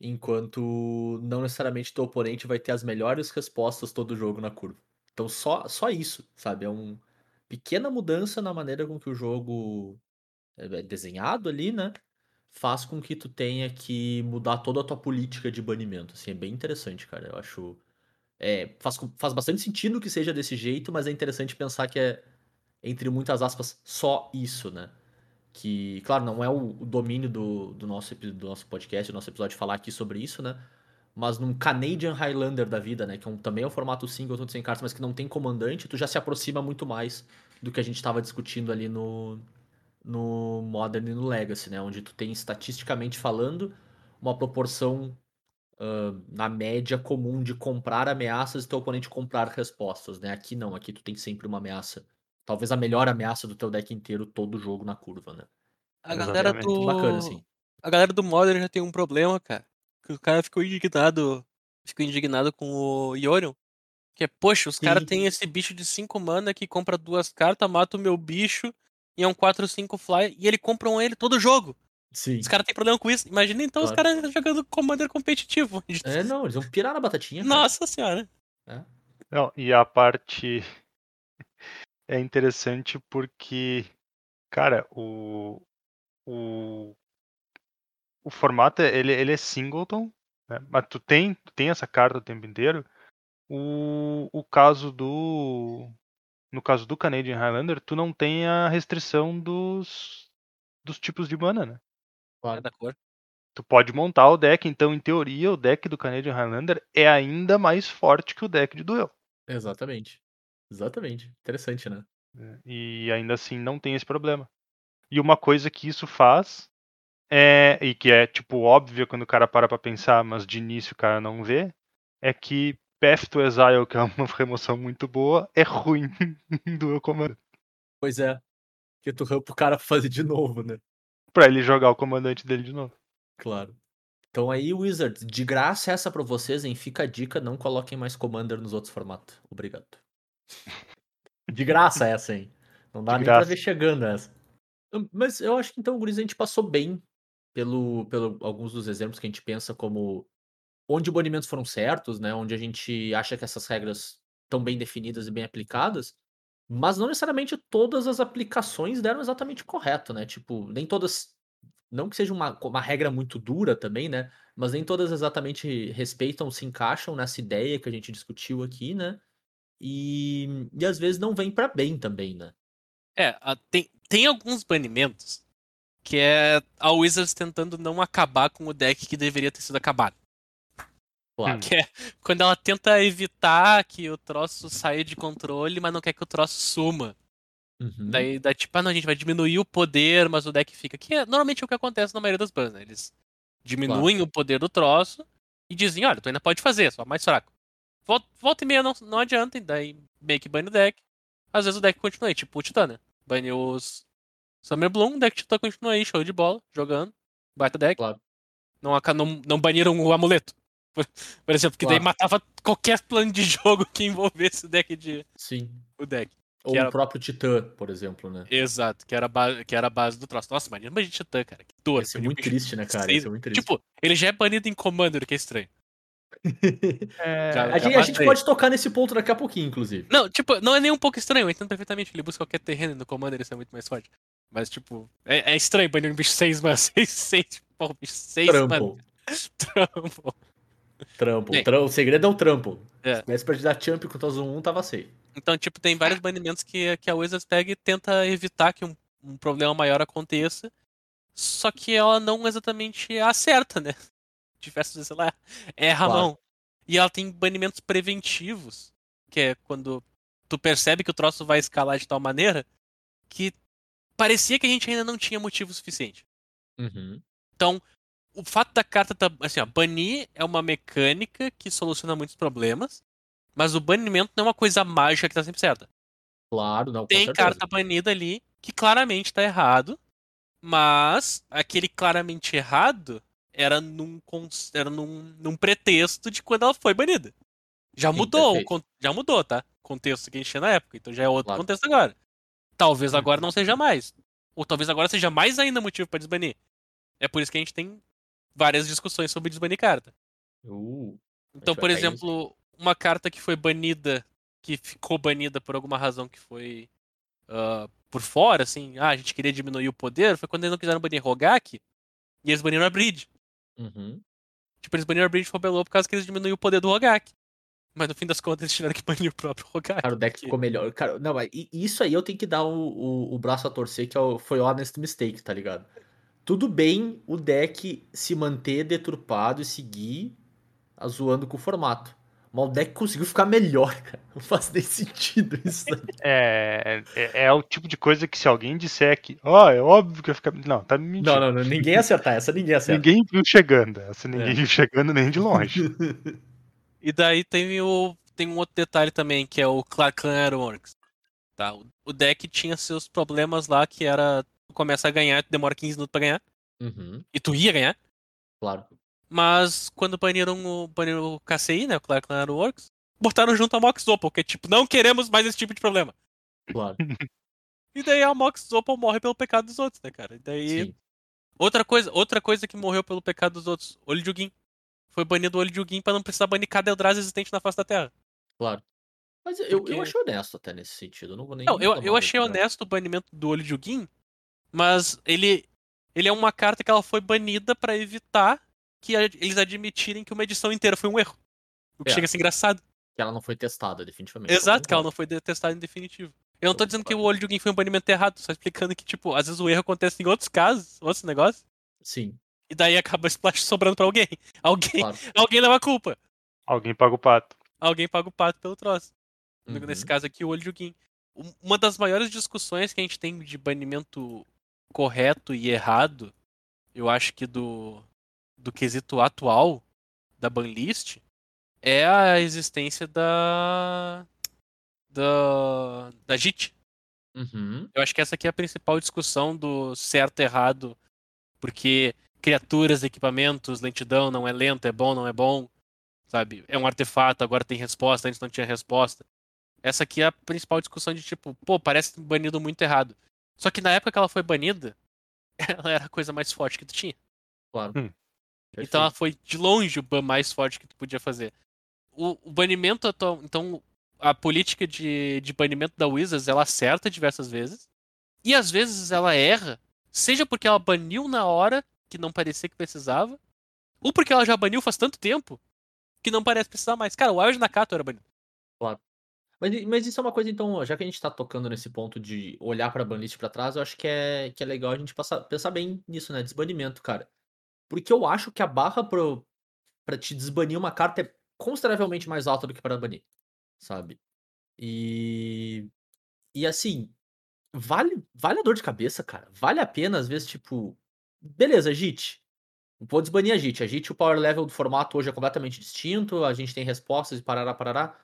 Enquanto não necessariamente teu oponente vai ter as melhores respostas todo jogo na curva. Então só, só isso, sabe? É uma pequena mudança na maneira com que o jogo é é desenhado ali, né? Faz com que tu tenha que mudar toda a tua política de banimento. Assim, é bem interessante, cara. Eu acho. É, faz, faz bastante sentido que seja desse jeito, mas é interessante pensar que é, entre muitas aspas, só isso, né? Que, claro, não é o, o domínio do, do, nosso, do nosso podcast, do nosso episódio falar aqui sobre isso, né? Mas num Canadian Highlander da vida, né? Que é um- também é um formato single, todo sem cartas, mas que não tem comandante, tu já se aproxima muito mais do que a gente estava discutindo ali no, no Modern e no Legacy, né? Onde tu tem, estatisticamente falando, uma proporção ah, na média comum de comprar ameaças e teu oponente comprar respostas, né? Aqui não, aqui tu tem sempre uma ameaça. Talvez a melhor ameaça do teu deck inteiro, todo jogo na curva, né? A galera Exatamente. do. Bacana, assim. A galera do Modern já tem um problema, cara. Que o cara ficou indignado. Ficou indignado com o Yorion. Que é, poxa, os caras têm esse bicho de 5 mana que compra duas cartas, mata o meu bicho e é um 4-5 fly e ele compra um ele todo jogo. Sim. Os caras têm problema com isso. Imagina então os Claro. caras jogando Commander competitivo. É, não, eles vão pirar na batatinha. cara. Nossa senhora. É. Não, e a parte é interessante porque, cara, o, o, o formato é- ele, ele é singleton, né? mas tu tem, tu tem essa carta o tempo inteiro. O, o caso do no caso do Canadian Highlander, tu não tem a restrição dos, dos tipos de mana, né? É da cor. Tu pode montar o deck, então em teoria o deck do Canadian Highlander é ainda mais forte que o deck de duel. Exatamente. Exatamente. Interessante, né? né? E ainda assim não tem esse problema. E uma coisa que isso faz é, e que é tipo óbvio quando o cara para pra pensar, mas de início o cara não vê, é que Path to Exile, que é uma remoção muito boa, é ruim do Duel Commander. Pois é. Que tu rampa o cara pra fazer de novo, né? Pra ele jogar o comandante dele de novo. Claro. Então aí, Wizards, de graça essa pra vocês, hein? Fica a dica, não coloquem mais Commander nos outros formatos. Obrigado. De graça essa, hein? Não dá De nem pra graça. ver chegando essa. Hum, Mas eu acho que então, Guris, a gente passou bem pelo, pelo alguns dos exemplos que a gente pensa como onde banimentos foram certos, né? Onde a gente acha que essas regras estão bem definidas e bem aplicadas, mas não necessariamente todas as aplicações deram exatamente correto, né? Tipo, nem todas. Não que seja uma, uma regra muito dura também, né? Mas nem todas exatamente respeitam, se encaixam nessa ideia que a gente discutiu aqui, né? E, e às vezes não vem pra bem também, né? É, tem, tem alguns banimentos que é a Wizards tentando não acabar com o deck que deveria ter sido acabado. Claro. Que é quando ela tenta evitar que o troço saia de controle, mas não quer que o troço suma. Uhum. Daí dá tipo, ah, não, a gente vai diminuir o poder, mas o deck fica. Que é normalmente o que acontece na maioria das bans, né? Eles diminuem o poder do troço e dizem, olha, tu ainda pode fazer, só mais fraco. Volta, volta e meia não, não adianta, e daí meio que bane o deck. Às vezes o deck continua aí, tipo o Titã, né? Bane os Summer Bloom, o deck Titã continua aí, show de bola, jogando. Baita deck. Claro. Não, não, não baniram o amuleto. Por, por exemplo, que daí Claro. matava qualquer plano de jogo que envolvesse o deck de. Sim. O deck. Ou era- o próprio Titã, por exemplo, né? Exato, que era, a ba- que era a base do troço. Nossa, imagina banir Titã, cara. Que dor. Ia ser banir o muito triste, né, cara? Seis- ser muito triste. Tipo, ele já é banido em Commander, que é estranho. É, Já- a, já gente, a gente pode tocar nesse ponto daqui a pouquinho, inclusive. Não, tipo, não é nem um pouco estranho. Eu entendo perfeitamente que ele busca qualquer terreno no Commander isso é muito mais forte. Mas, tipo, é, é estranho banir um bicho 6, mano. 6, 6, pô, bicho 6, mano. Trampo. Trampo. Bem. O segredo é o trampo. É. Se tivesse pra te dar champ com o Zoom 1, tava safe. Então, tipo, tem vários banimentos que, que a Wizards pega e tenta evitar que um, um problema maior aconteça. Só que ela não exatamente acerta, né? Diversas vezes ela erra a mão. E ela tem banimentos preventivos, que é quando tu percebe que o troço vai escalar de tal maneira que parecia que a gente ainda não tinha motivo suficiente. Uhum. Então, o fato da carta tá. Assim, ó, banir é uma mecânica que soluciona muitos problemas, mas o banimento não é uma coisa mágica que tá sempre certa. Claro, não, Tem carta banida ali que claramente tá errado, mas aquele claramente errado era num, era num, num pretexto de quando ela foi banida. Já Sim, mudou, perfeito. já mudou, tá? O contexto que a gente tinha na época, então já é outro Claro. contexto agora. Talvez agora não seja mais. Ou talvez agora seja mais ainda motivo pra desbanir. É por isso que a gente tem várias discussões sobre desbanir carta. Uh, Então, vai por exemplo, uma carta que foi banida, que ficou banida por alguma razão que foi ah, por fora, assim, ah, a gente queria diminuir o poder, foi quando eles não quiseram banir Rogak e eles baniram a Bridge. uhum. Tipo, eles baniram a Bridge Fobelô por causa que eles diminuíram o poder do Rogak. Mas no fim das contas eles tiveram que banir o próprio Rogak. Cara, o deck ficou melhor. Cara, não, mas isso aí eu tenho que dar o, o, o braço a torcer, que é o- foi honest mistake, tá ligado? Tudo bem o deck se manter deturpado e seguir a- zoando com o formato. Mas o deck conseguiu ficar melhor, cara. Não faz nem sentido isso. aí. é, é, é o tipo de coisa que se alguém disser que, ó, é óbvio que vai ficar. Não, tá me mentindo. Não, não, não, ninguém ia acertar essa, ninguém ia acertar. Ninguém viu chegando. Essa ninguém É. viu chegando nem de longe. E daí tem, o, tem um outro detalhe também, que é o Clark Clan Ironworks. Tá? O- O deck tinha seus problemas lá, que era começa a ganhar, tu demora 15 minutos pra ganhar, Uhum, e tu ia ganhar. claro. Mas quando baniram o, baniram o KCI, né, o Clark Clan Ironworks, botaram junto a Mox Opal, que é tipo, não queremos mais esse tipo de problema. Claro. E daí a Mox Opal morre pelo pecado dos outros, né, cara? E daí... Sim. Outra coisa, outra coisa que morreu pelo pecado dos outros, Olho de Ugin. Foi banido o Olho de Ugin pra não precisar banir cada Eldrazi existente na face da Terra. Claro. Mas eu, Porque- eu achei honesto até nesse sentido. Eu não vou nem. Não, eu, eu achei honesto o banimento do Olho de Ugin, mas ele, ele é uma carta que ela foi banida pra evitar que a- eles admitirem que uma edição inteira foi um erro. O que É. chega a ser engraçado. Que ela não foi testada, definitivamente. Exato, que ela não foi testada em definitivo. Eu não tô dizendo que o olho de alguém foi um banimento errado, só explicando que, tipo, às vezes o erro acontece em outros casos, outros negócios, Sim, e daí acaba splash sobrando pra alguém. Alguém, claro. alguém leva a culpa. Alguém paga o pato. Alguém paga o pato pelo troço. Uhum. Nesse caso aqui, o olho de alguém. Um- Uma das maiores discussões que a gente tem de banimento correto e errado, eu acho que do, do quesito atual da banlist, é a existência da. da. da JIT. Uhum. Eu acho que essa aqui é a principal discussão do certo e errado, porque criaturas, equipamentos, lentidão não é lento, é bom, não é bom, sabe? É um artefato, agora tem resposta, antes não tinha resposta. Essa aqui é a principal discussão de tipo, pô, parece banido muito errado. Só que na época que ela foi banida, ela era a coisa mais forte que tu tinha. Claro. Hum. Então ela foi de longe o ban mais forte que tu podia fazer. O, o banimento atual. Então, a política de, de banimento da Wizards ela acerta diversas vezes. E às vezes ela erra, seja porque ela baniu na hora que não parecia que precisava, ou porque ela já baniu faz tanto tempo que não parece precisar mais. Cara, o Wild Nakato era banido. Mas, mas isso é uma coisa, então, já que a gente tá tocando nesse ponto de olhar pra banlist pra trás, eu acho que é, que é legal a gente passar, pensar bem nisso, né? Desbanimento, cara. Porque eu acho que a barra pro, pra te desbanir uma carta é consideravelmente mais alta do que para banir, sabe? E. E assim, vale, vale a dor de cabeça, cara. Vale a pena, às vezes, tipo. Beleza, JIT. Vou desbanir a JIT. A JIT, o power level do formato hoje é completamente distinto, a gente tem respostas e parará, parará.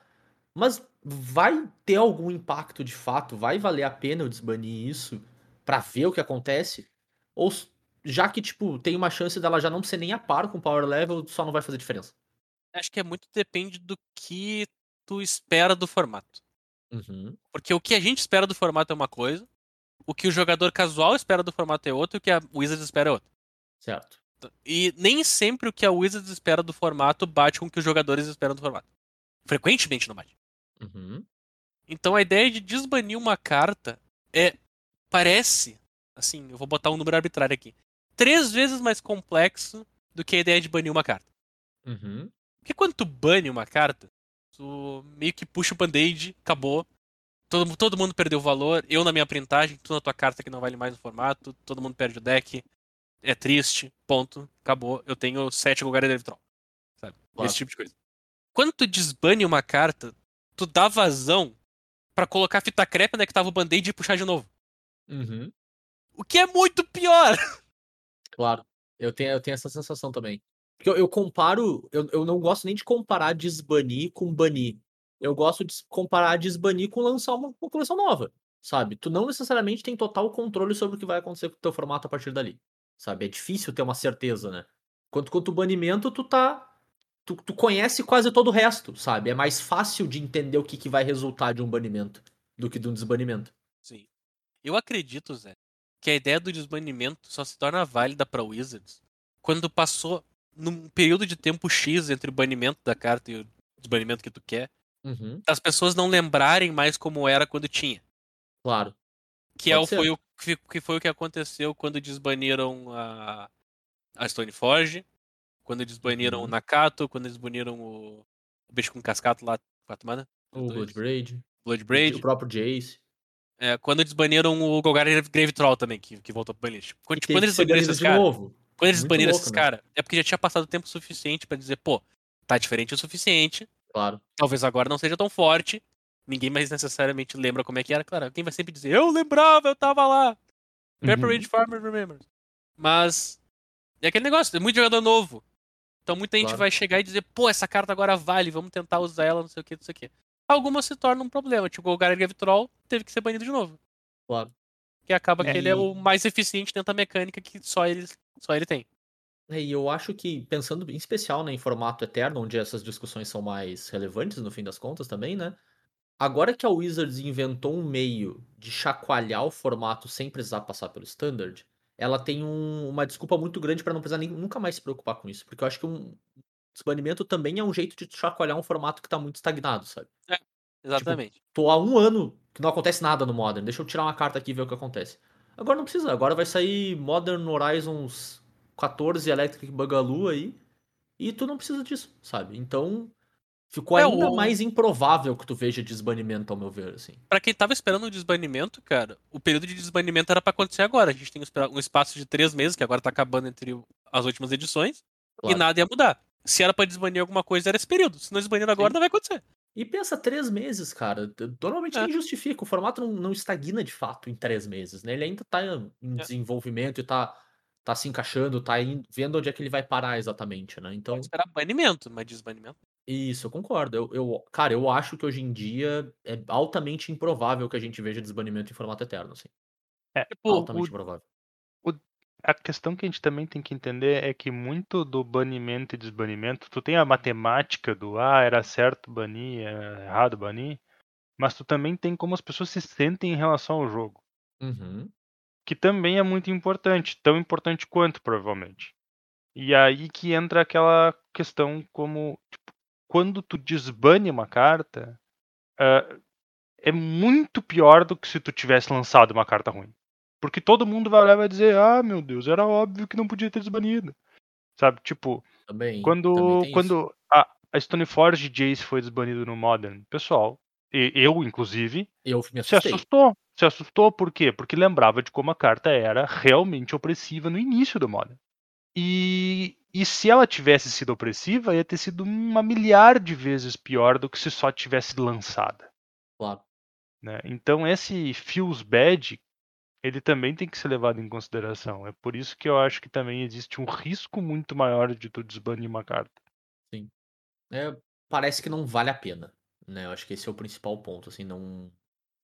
Mas vai ter algum impacto de fato? Vai valer a pena eu desbanir isso pra ver o que acontece? Ou já que, tipo, tem uma chance dela já não ser nem a par com o power level, só não vai fazer diferença? Acho que é muito depende do que tu espera do formato. Uhum. Porque o que a gente espera do formato é uma coisa, o que o jogador casual espera do formato é outro, e o que a Wizards espera é outro. Certo. E nem sempre o que a Wizards espera do formato bate com o que os jogadores esperam do formato. Frequentemente não bate. Uhum. Então a ideia de desbanir uma carta é. Parece. Assim, eu vou botar um número arbitrário aqui. Três vezes mais complexo do que a ideia de banir uma carta. Uhum. Porque quando tu bane uma carta, tu meio que puxa o band-aid, acabou. Todo, todo mundo perdeu o valor. Eu na minha printagem, tu na tua carta que não vale mais no formato. Todo mundo perde o deck. É triste. Ponto. Acabou. Eu tenho sete Golgari Elektron. Sabe? Claro. Esse tipo de coisa. Quando tu desbane uma carta, tu dá vazão pra colocar fita crepe onde é que tava o band-aid e puxar de novo. Uhum. O que é muito pior. Claro. Eu tenho, eu tenho essa sensação também. Porque eu, eu comparo. Eu, eu não gosto nem de comparar desbanir com banir. Eu gosto de comparar desbanir com lançar uma, uma coleção nova. Sabe? Tu não necessariamente tem total controle sobre o que vai acontecer com o teu formato a partir dali. Sabe? É difícil ter uma certeza, né? Quanto quanto o banimento, tu tá. Tu, tu conhece quase todo o resto, sabe? É mais fácil de entender o que, que vai resultar de um banimento do que de um desbanimento. Sim. Eu acredito, Zé, que a ideia do desbanimento só se torna válida pra Wizards quando passou num período de tempo X entre o banimento da carta e o desbanimento que tu quer, Uhum, as pessoas não lembrarem mais como era quando tinha. claro. Que, é o, foi o, que, que foi o que aconteceu quando desbaniram a, a Stoneforge, quando desbaniram Uhum. o Nakato, quando desbaniram o, o bicho com cascato lá, quatro mana, O. Bloodbraid. Bloodbraid. O próprio Jace. É, quando desbaniram o Golgari Grave Troll também, que, que voltou pro banlist. Quando, tipo, quando eles banido esses caras, quando eles Muito baniram louco, esses né? caras, é porque já tinha passado tempo suficiente pra dizer, pô, tá diferente o suficiente, Claro. talvez agora não seja tão forte, ninguém mais necessariamente lembra como é que era. Claro, quem vai sempre dizer, eu lembrava, eu tava lá. Pepper Uhum. Farmer remembers. Mas é aquele negócio, tem muito jogador novo. Então muita gente Claro. vai chegar e dizer, pô, essa carta agora vale, vamos tentar usar ela, não sei o que, não sei o que. Algumas se tornam um problema, tipo o Golgari Grave Troll teve que ser banido de novo. Claro. Que acaba É, que ele é e- o mais eficiente dentro da mecânica que só ele, só ele tem. É, e eu acho que, pensando em especial né, em formato eterno, onde essas discussões são mais relevantes no fim das contas também, né? Agora que a Wizards inventou um meio de chacoalhar o formato sem precisar passar pelo standard, ela tem um- uma desculpa muito grande pra não precisar nem, nunca mais se preocupar com isso. Porque eu acho que um desbanimento também é um jeito de chacoalhar um formato que tá muito estagnado, sabe? Exatamente. Tô há um ano que não acontece nada no Modern. Deixa eu tirar uma carta aqui e ver o que acontece. Agora não precisa. Agora vai sair Modern Horizons 14 Electric Bugaloo aí. E tu não precisa disso, sabe? Então Ficou É, ainda o- mais improvável que tu veja desbanimento, ao meu ver, assim. Pra quem tava esperando o desbanimento, cara, o período de desbanimento era pra acontecer agora. A gente tem um espa- espaço de três meses, que agora tá acabando entre as últimas edições, e Claro. nada ia mudar. Se era pra desbanir alguma coisa, era esse período. Se não desbanir agora, Sim. não vai acontecer. E pensa três meses, cara. Normalmente É. nem justifica. O formato não, não estagna de fato em três meses, né? Ele ainda tá em É. desenvolvimento e tá, tá se encaixando, tá in- vendo onde é que ele vai parar exatamente, né? Então, Pode esperar banimento, mas desbanimento. Isso, eu concordo. Eu, eu- cara, eu acho que hoje em dia é altamente improvável que a gente veja desbanimento em formato eterno, assim. Tipo, altamente o- improvável. A questão que a gente também tem que entender é que muito do banimento e desbanimento, tu tem a matemática do ah, era certo banir, era errado banir, mas tu também tem como as pessoas se sentem em relação ao jogo, Uhum. que também é muito importante, tão importante quanto provavelmente. E aí que entra aquela questão como tipo, quando tu desbane uma carta, ah, é muito pior do que se tu tivesse lançado uma carta ruim. Porque todo mundo vai olhar e vai dizer, ah, meu Deus, era óbvio que não podia ter desbanido. Sabe, tipo, Também. também quando, isso. quando a, a Stoneforge Jace foi desbanido no Modern, pessoal, e eu, inclusive, Eu me se assustou. Se assustou por quê? Porque lembrava de como a carta era realmente opressiva no início do Modern. E, e se ela tivesse sido opressiva, ia ter sido uma milhar de vezes pior do que se só tivesse lançada. Claro. né? Então esse feels bad, ele também tem que ser levado em consideração. É por isso que eu acho que também existe um risco muito maior de tu desbanir uma carta. É, parece que não vale a pena, né? Eu acho que esse é o principal ponto, assim, não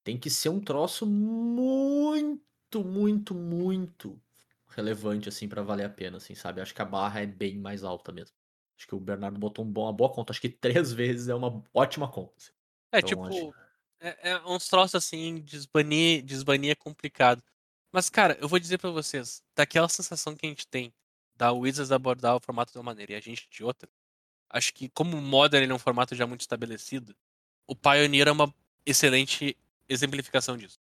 tem que ser um troço muito, muito, muito relevante assim pra valer a pena, assim, sabe? Acho que a barra é bem mais alta mesmo. Acho que o Bernardo botou um bom- uma boa conta, acho que três vezes é uma ótima conta. assim. É, Então, tipo, acho- é, é uns troços assim, desbanir, desbanir é complicado. Mas, cara, eu vou dizer pra vocês, daquela sensação que a gente tem da Wizards abordar o formato de uma maneira e a gente de outra, acho que como o Modern ele é um formato já muito estabelecido, o Pioneer é uma excelente exemplificação disso.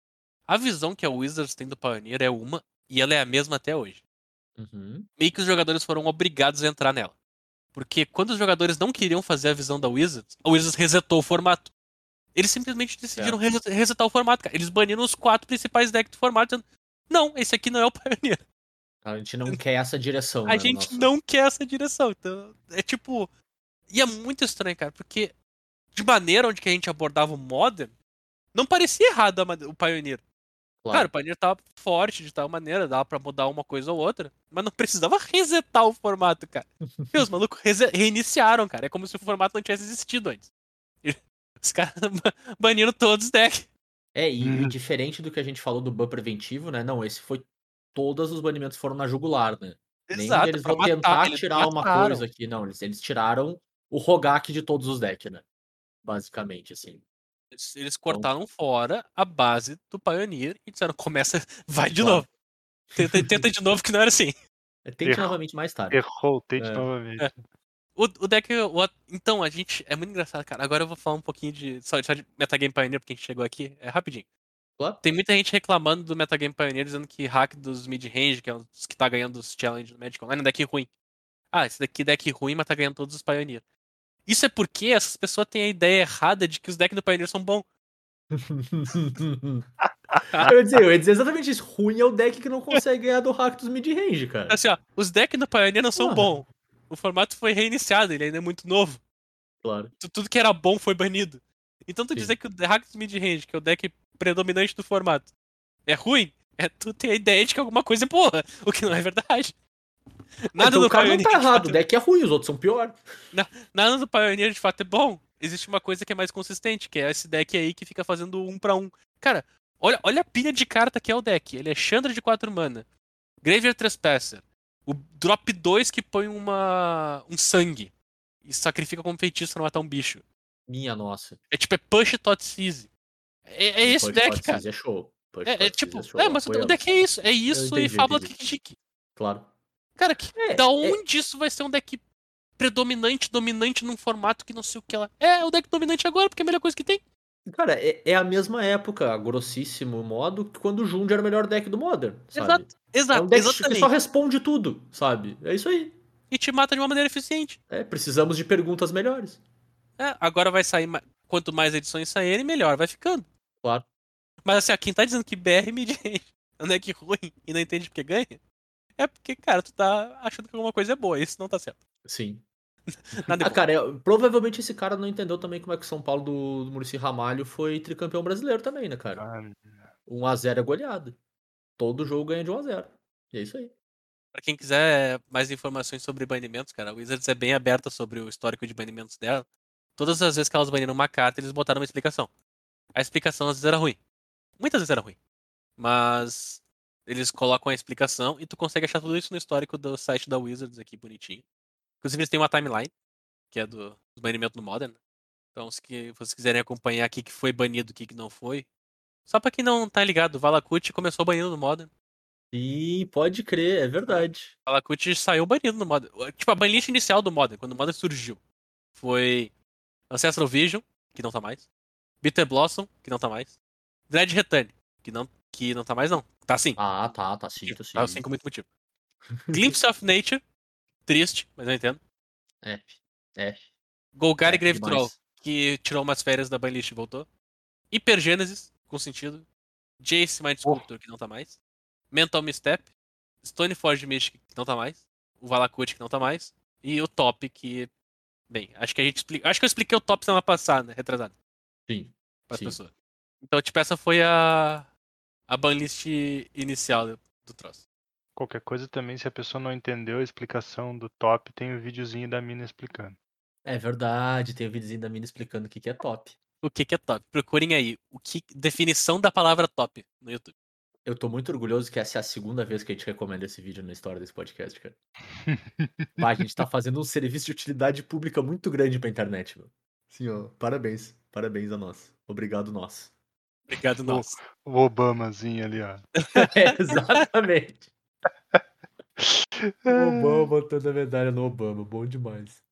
A visão que a Wizards tem do Pioneer é uma, e ela é a mesma até hoje. Uhum. meio que os jogadores foram obrigados a entrar nela. Porque quando os jogadores não queriam fazer a visão da Wizards, a Wizards resetou o formato. Eles simplesmente decidiram reset- resetar o formato, cara. Eles baniram os quatro principais decks do formato, dizendo: Não, esse aqui não é o Pioneer. A gente não quer essa direção. A né, gente nosso- não quer essa direção. Então, é tipo. E é muito estranho, cara, porque de maneira onde que a gente abordava o Modern, não parecia errado o Pioneer. Cara, Claro. o Pioneer tava forte de tal maneira, dava pra mudar uma coisa ou outra, mas não precisava resetar o formato, cara. E os malucos reiniciaram, cara. É como se o formato não tivesse existido antes. E Os caras ba- baniram todos os decks. É, e, Uhum. diferente do que a gente falou do ban preventivo, né? Não, esse foi. Todos os banimentos foram na jugular, né? Exato, deles pra vão tentar matar, eles tirar uma mataram. coisa aqui. Não, eles, eles tiraram o Rogak de todos os decks, né? Basicamente, assim. Eles, eles cortaram fora a base do Pioneer e disseram: começa, vai de Claro. novo. Tenta, tenta de novo que não era assim. É, Tente Errou. novamente mais tarde. Errou, tente É. novamente. É. O, o deck. o- então, a gente. É muito engraçado, cara. Agora eu vou falar um pouquinho de. Só, só de Metagame Pioneer, porque a gente chegou aqui. É rapidinho. Claro. Tem muita gente reclamando do Metagame Pioneer, dizendo que hack dos mid-range, que é os que tá ganhando os challenge do Magic Online, é um deck ruim. Ah, esse daqui é deck ruim, mas tá ganhando todos os Pioneer. Isso é porque essas pessoas têm a ideia errada de que os decks do Pioneer são bons. eu, ia dizer, eu ia dizer exatamente isso. Ruim é o deck que não consegue ganhar do dos mid-range, cara. Assim, ó, os decks do Pioneer não são Porra. bons. O formato foi reiniciado, ele ainda é muito novo. Claro. Tu- Tudo que era bom foi banido. Então tu Sim. dizer que o dos mid-range, que é o deck predominante do formato, é ruim, é tu ter a ideia de que alguma coisa é boa, o que não é verdade. Nada então do o cara não Pioneer tá de errado. O deck é ruim, os outros são pior. nada do Pioneer de fato é bom. Existe uma coisa que é mais consistente, que é esse deck aí que fica fazendo um pra um. Cara, olha, olha a pilha de carta que é o deck. Ele é Chandra de 4 mana, Graveyard Trespasser, o drop 2 que põe uma um sangue e sacrifica como feitiço pra matar um bicho. Minha nossa. É tipo, é Push Tot Seize. É, é esse Push deck, cara. Seize É show. Push É, é tipo, show, é, mas o deck é isso. É isso e Fábula entendi. Kikijiki. Claro. Cara, que, É, da é- onde isso vai ser um deck predominante, dominante num formato que não sei o que lá? É, o deck dominante agora, porque é a melhor coisa que tem. Cara, é, é a mesma época, grossíssimo modo, que quando o Jund era o melhor deck do Modern, sabe? Exato, É exato, um deck que exatamente. só responde tudo, sabe? É isso aí. E te mata de uma maneira eficiente. É, precisamos de perguntas melhores. É, agora vai sair. Quanto mais edições saírem, melhor vai ficando. Claro. Mas assim, ó, quem tá dizendo que BR mide não é que ruim e não entende porque ganha, é porque, cara, tu tá achando que alguma coisa é boa. Isso não tá certo. Sim. Nada é Ah, bom. cara, é- provavelmente esse cara não entendeu também como é que o São Paulo do, do Muricy Ramalho foi tricampeão brasileiro também, né, cara? Ah, 1x0 é goleada. Todo jogo ganha de 1x0. E é isso aí. Pra quem quiser mais informações sobre banimentos, cara, a Wizards é bem aberta sobre o histórico de banimentos dela. Todas as vezes que elas baniram uma carta, eles botaram uma explicação. A explicação às vezes era ruim. Muitas vezes era ruim. Mas eles colocam a explicação e tu consegue achar tudo isso no histórico do site da Wizards aqui bonitinho. Inclusive eles têm uma timeline, que é do, do banimento no Modern. né? Então se que- vocês quiserem acompanhar o que foi banido, o que não foi. Só pra quem não tá ligado, o Valakut começou banido no Modern. E pode crer, é verdade. A Valakut saiu banido no Modern. Tipo, a banlist inicial do Modern, quando o Modern surgiu, foi Ancestral Vision, que não tá mais. Bitter Blossom, que não tá mais. Dread Return, que não, que não tá mais não. Tá sim. Ah, tá, tá sim, tá sim. Tá sim com muito motivo. Glimpse of Nature, triste, mas eu entendo. F. F. Golgari F Grave É, demais. Troll, que tirou umas férias da banlist e voltou. Hypergênesis, com sentido. Jace Mind Sculptor, que não tá mais. Mental Misstep. Stoneforge Mystic, que não tá mais. O Valakut, que não tá mais. E o Top, que. Bem, acho que a gente explica. Acho que eu expliquei o Top semana passada, né? Retrasado, Sim. pessoas. Então, tipo, essa foi a. A banlist inicial do, do troço. Qualquer coisa também, se a pessoa não entendeu a explicação do top, tem o videozinho da mina explicando. É verdade, tem o videozinho da mina explicando o que, que é top. O que, que é top? Procurem aí. O que, definição da palavra top no YouTube. Eu tô muito orgulhoso que essa é a segunda vez que a gente recomenda esse vídeo na história desse podcast, cara. Bah, a gente tá fazendo um serviço de utilidade pública muito grande pra internet, meu. Sim, ó, parabéns. Parabéns a nós. Obrigado, nós. Obrigado, nós. O Obamazinho ali, ó. É, exatamente. O Obama botando a medalha no Obama, bom demais.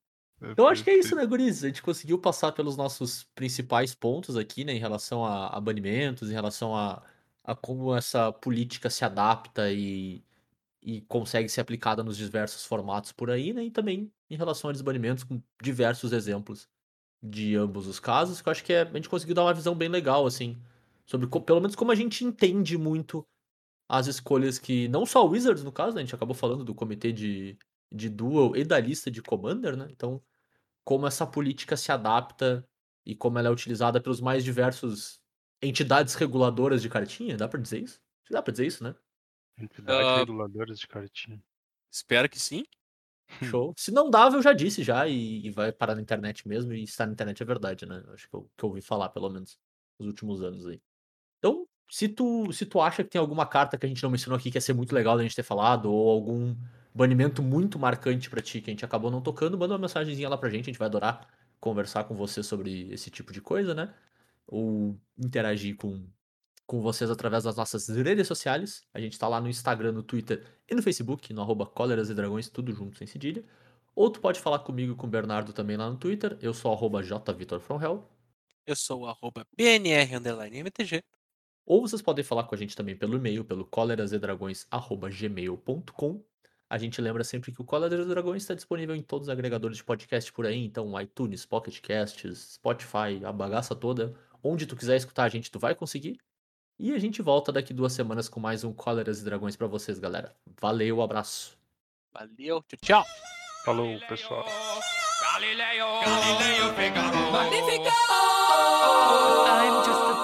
Então acho que é isso, né, Guris? A gente conseguiu passar pelos nossos principais pontos aqui, né, em relação a, a banimentos, em relação a, a como essa política se adapta e, e consegue ser aplicada nos diversos formatos por aí, né, e também em relação a desbanimentos, com diversos exemplos de ambos os casos, que eu acho que é- a gente conseguiu dar uma visão bem legal, assim, sobre co- pelo menos como a gente entende muito as escolhas que, não só o Wizards, no caso, né, a gente acabou falando do comitê de, de Duel e da lista de Commander, né, então como essa política se adapta e como ela é utilizada pelos mais diversos entidades reguladoras de cartinha, dá pra dizer isso? Acho que Dá pra dizer isso, né? Entidades Ah. reguladoras de cartinha. Espero que sim. Hum. Show. Se não dava, eu já disse já e, e vai parar na internet mesmo, e estar na internet é verdade, né? Acho que eu, que eu ouvi falar, pelo menos, nos últimos anos aí. Então, se tu, se tu acha que tem alguma carta que a gente não mencionou aqui que ia ser muito legal da gente ter falado, ou algum banimento muito marcante pra ti que a gente acabou não tocando, manda uma mensagenzinha lá pra gente, a gente vai adorar conversar com você sobre esse tipo de coisa, né? Ou interagir com, com vocês através das nossas redes sociais. A gente tá lá no Instagram, no Twitter e no Facebook, no arroba e Dragões, tudo junto, sem cedilha. Ou tu pode falar comigo e com o Bernardo também lá no Twitter. Eu sou arroba jvitorfromhell. Eu sou o arroba BNR underline MTG. Ou vocês podem falar com a gente também pelo e-mail, pelo colerasedragões.gmail.com. A gente lembra sempre que o Cóleras e Dragões está disponível em todos os agregadores de podcast por aí, então iTunes, Pocket Casts, Spotify, a bagaça toda. Onde tu quiser escutar a gente, tu vai conseguir. E a gente volta daqui duas semanas com mais um Cóleras e Dragões pra vocês, galera. Valeu, abraço. Valeu, tchau, tchau. Falou, pessoal. Galileo, Galileo Figaro. Magnifico! I'm just a poor boy, nobody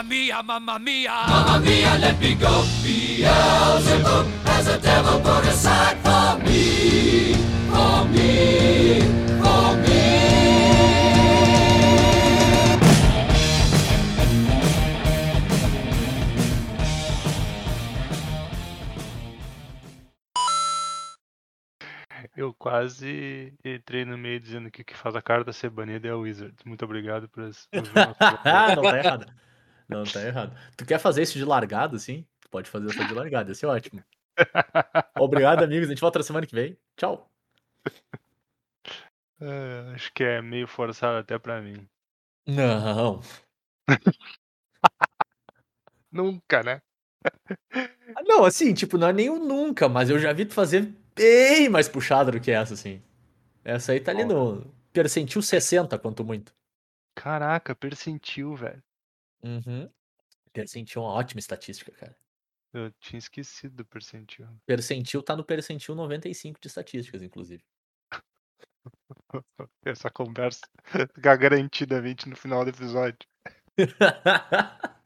mamma mia, mamma mia. Mamma mia, let me go. Beelzebub has a devil put aside for me, for me, for me. Eu quase entrei no meio dizendo que o que faz a carta ser banida é a Wizard. Muito obrigado por nosso programa. Ah, não tá errado. Não tá errado. Tu quer fazer isso de largada, sim? Tu pode fazer essa de largada, esse é ótimo. Obrigado, amigos. A gente volta na semana que vem. Tchau. É, acho que é meio forçado até pra mim. Não. Nunca, né? Ah, Não, assim, tipo, não é nem o nunca, mas eu já vi tu fazer bem mais puxada do que essa, assim. Essa aí tá ali no percentil 60, quanto muito. Caraca, percentil, velho. Uhum. Percentil é uma ótima estatística, cara. Eu tinha esquecido do percentil. Percentil tá no percentil 95 de estatísticas, inclusive. Essa conversa ficar garantidamente no final do episódio.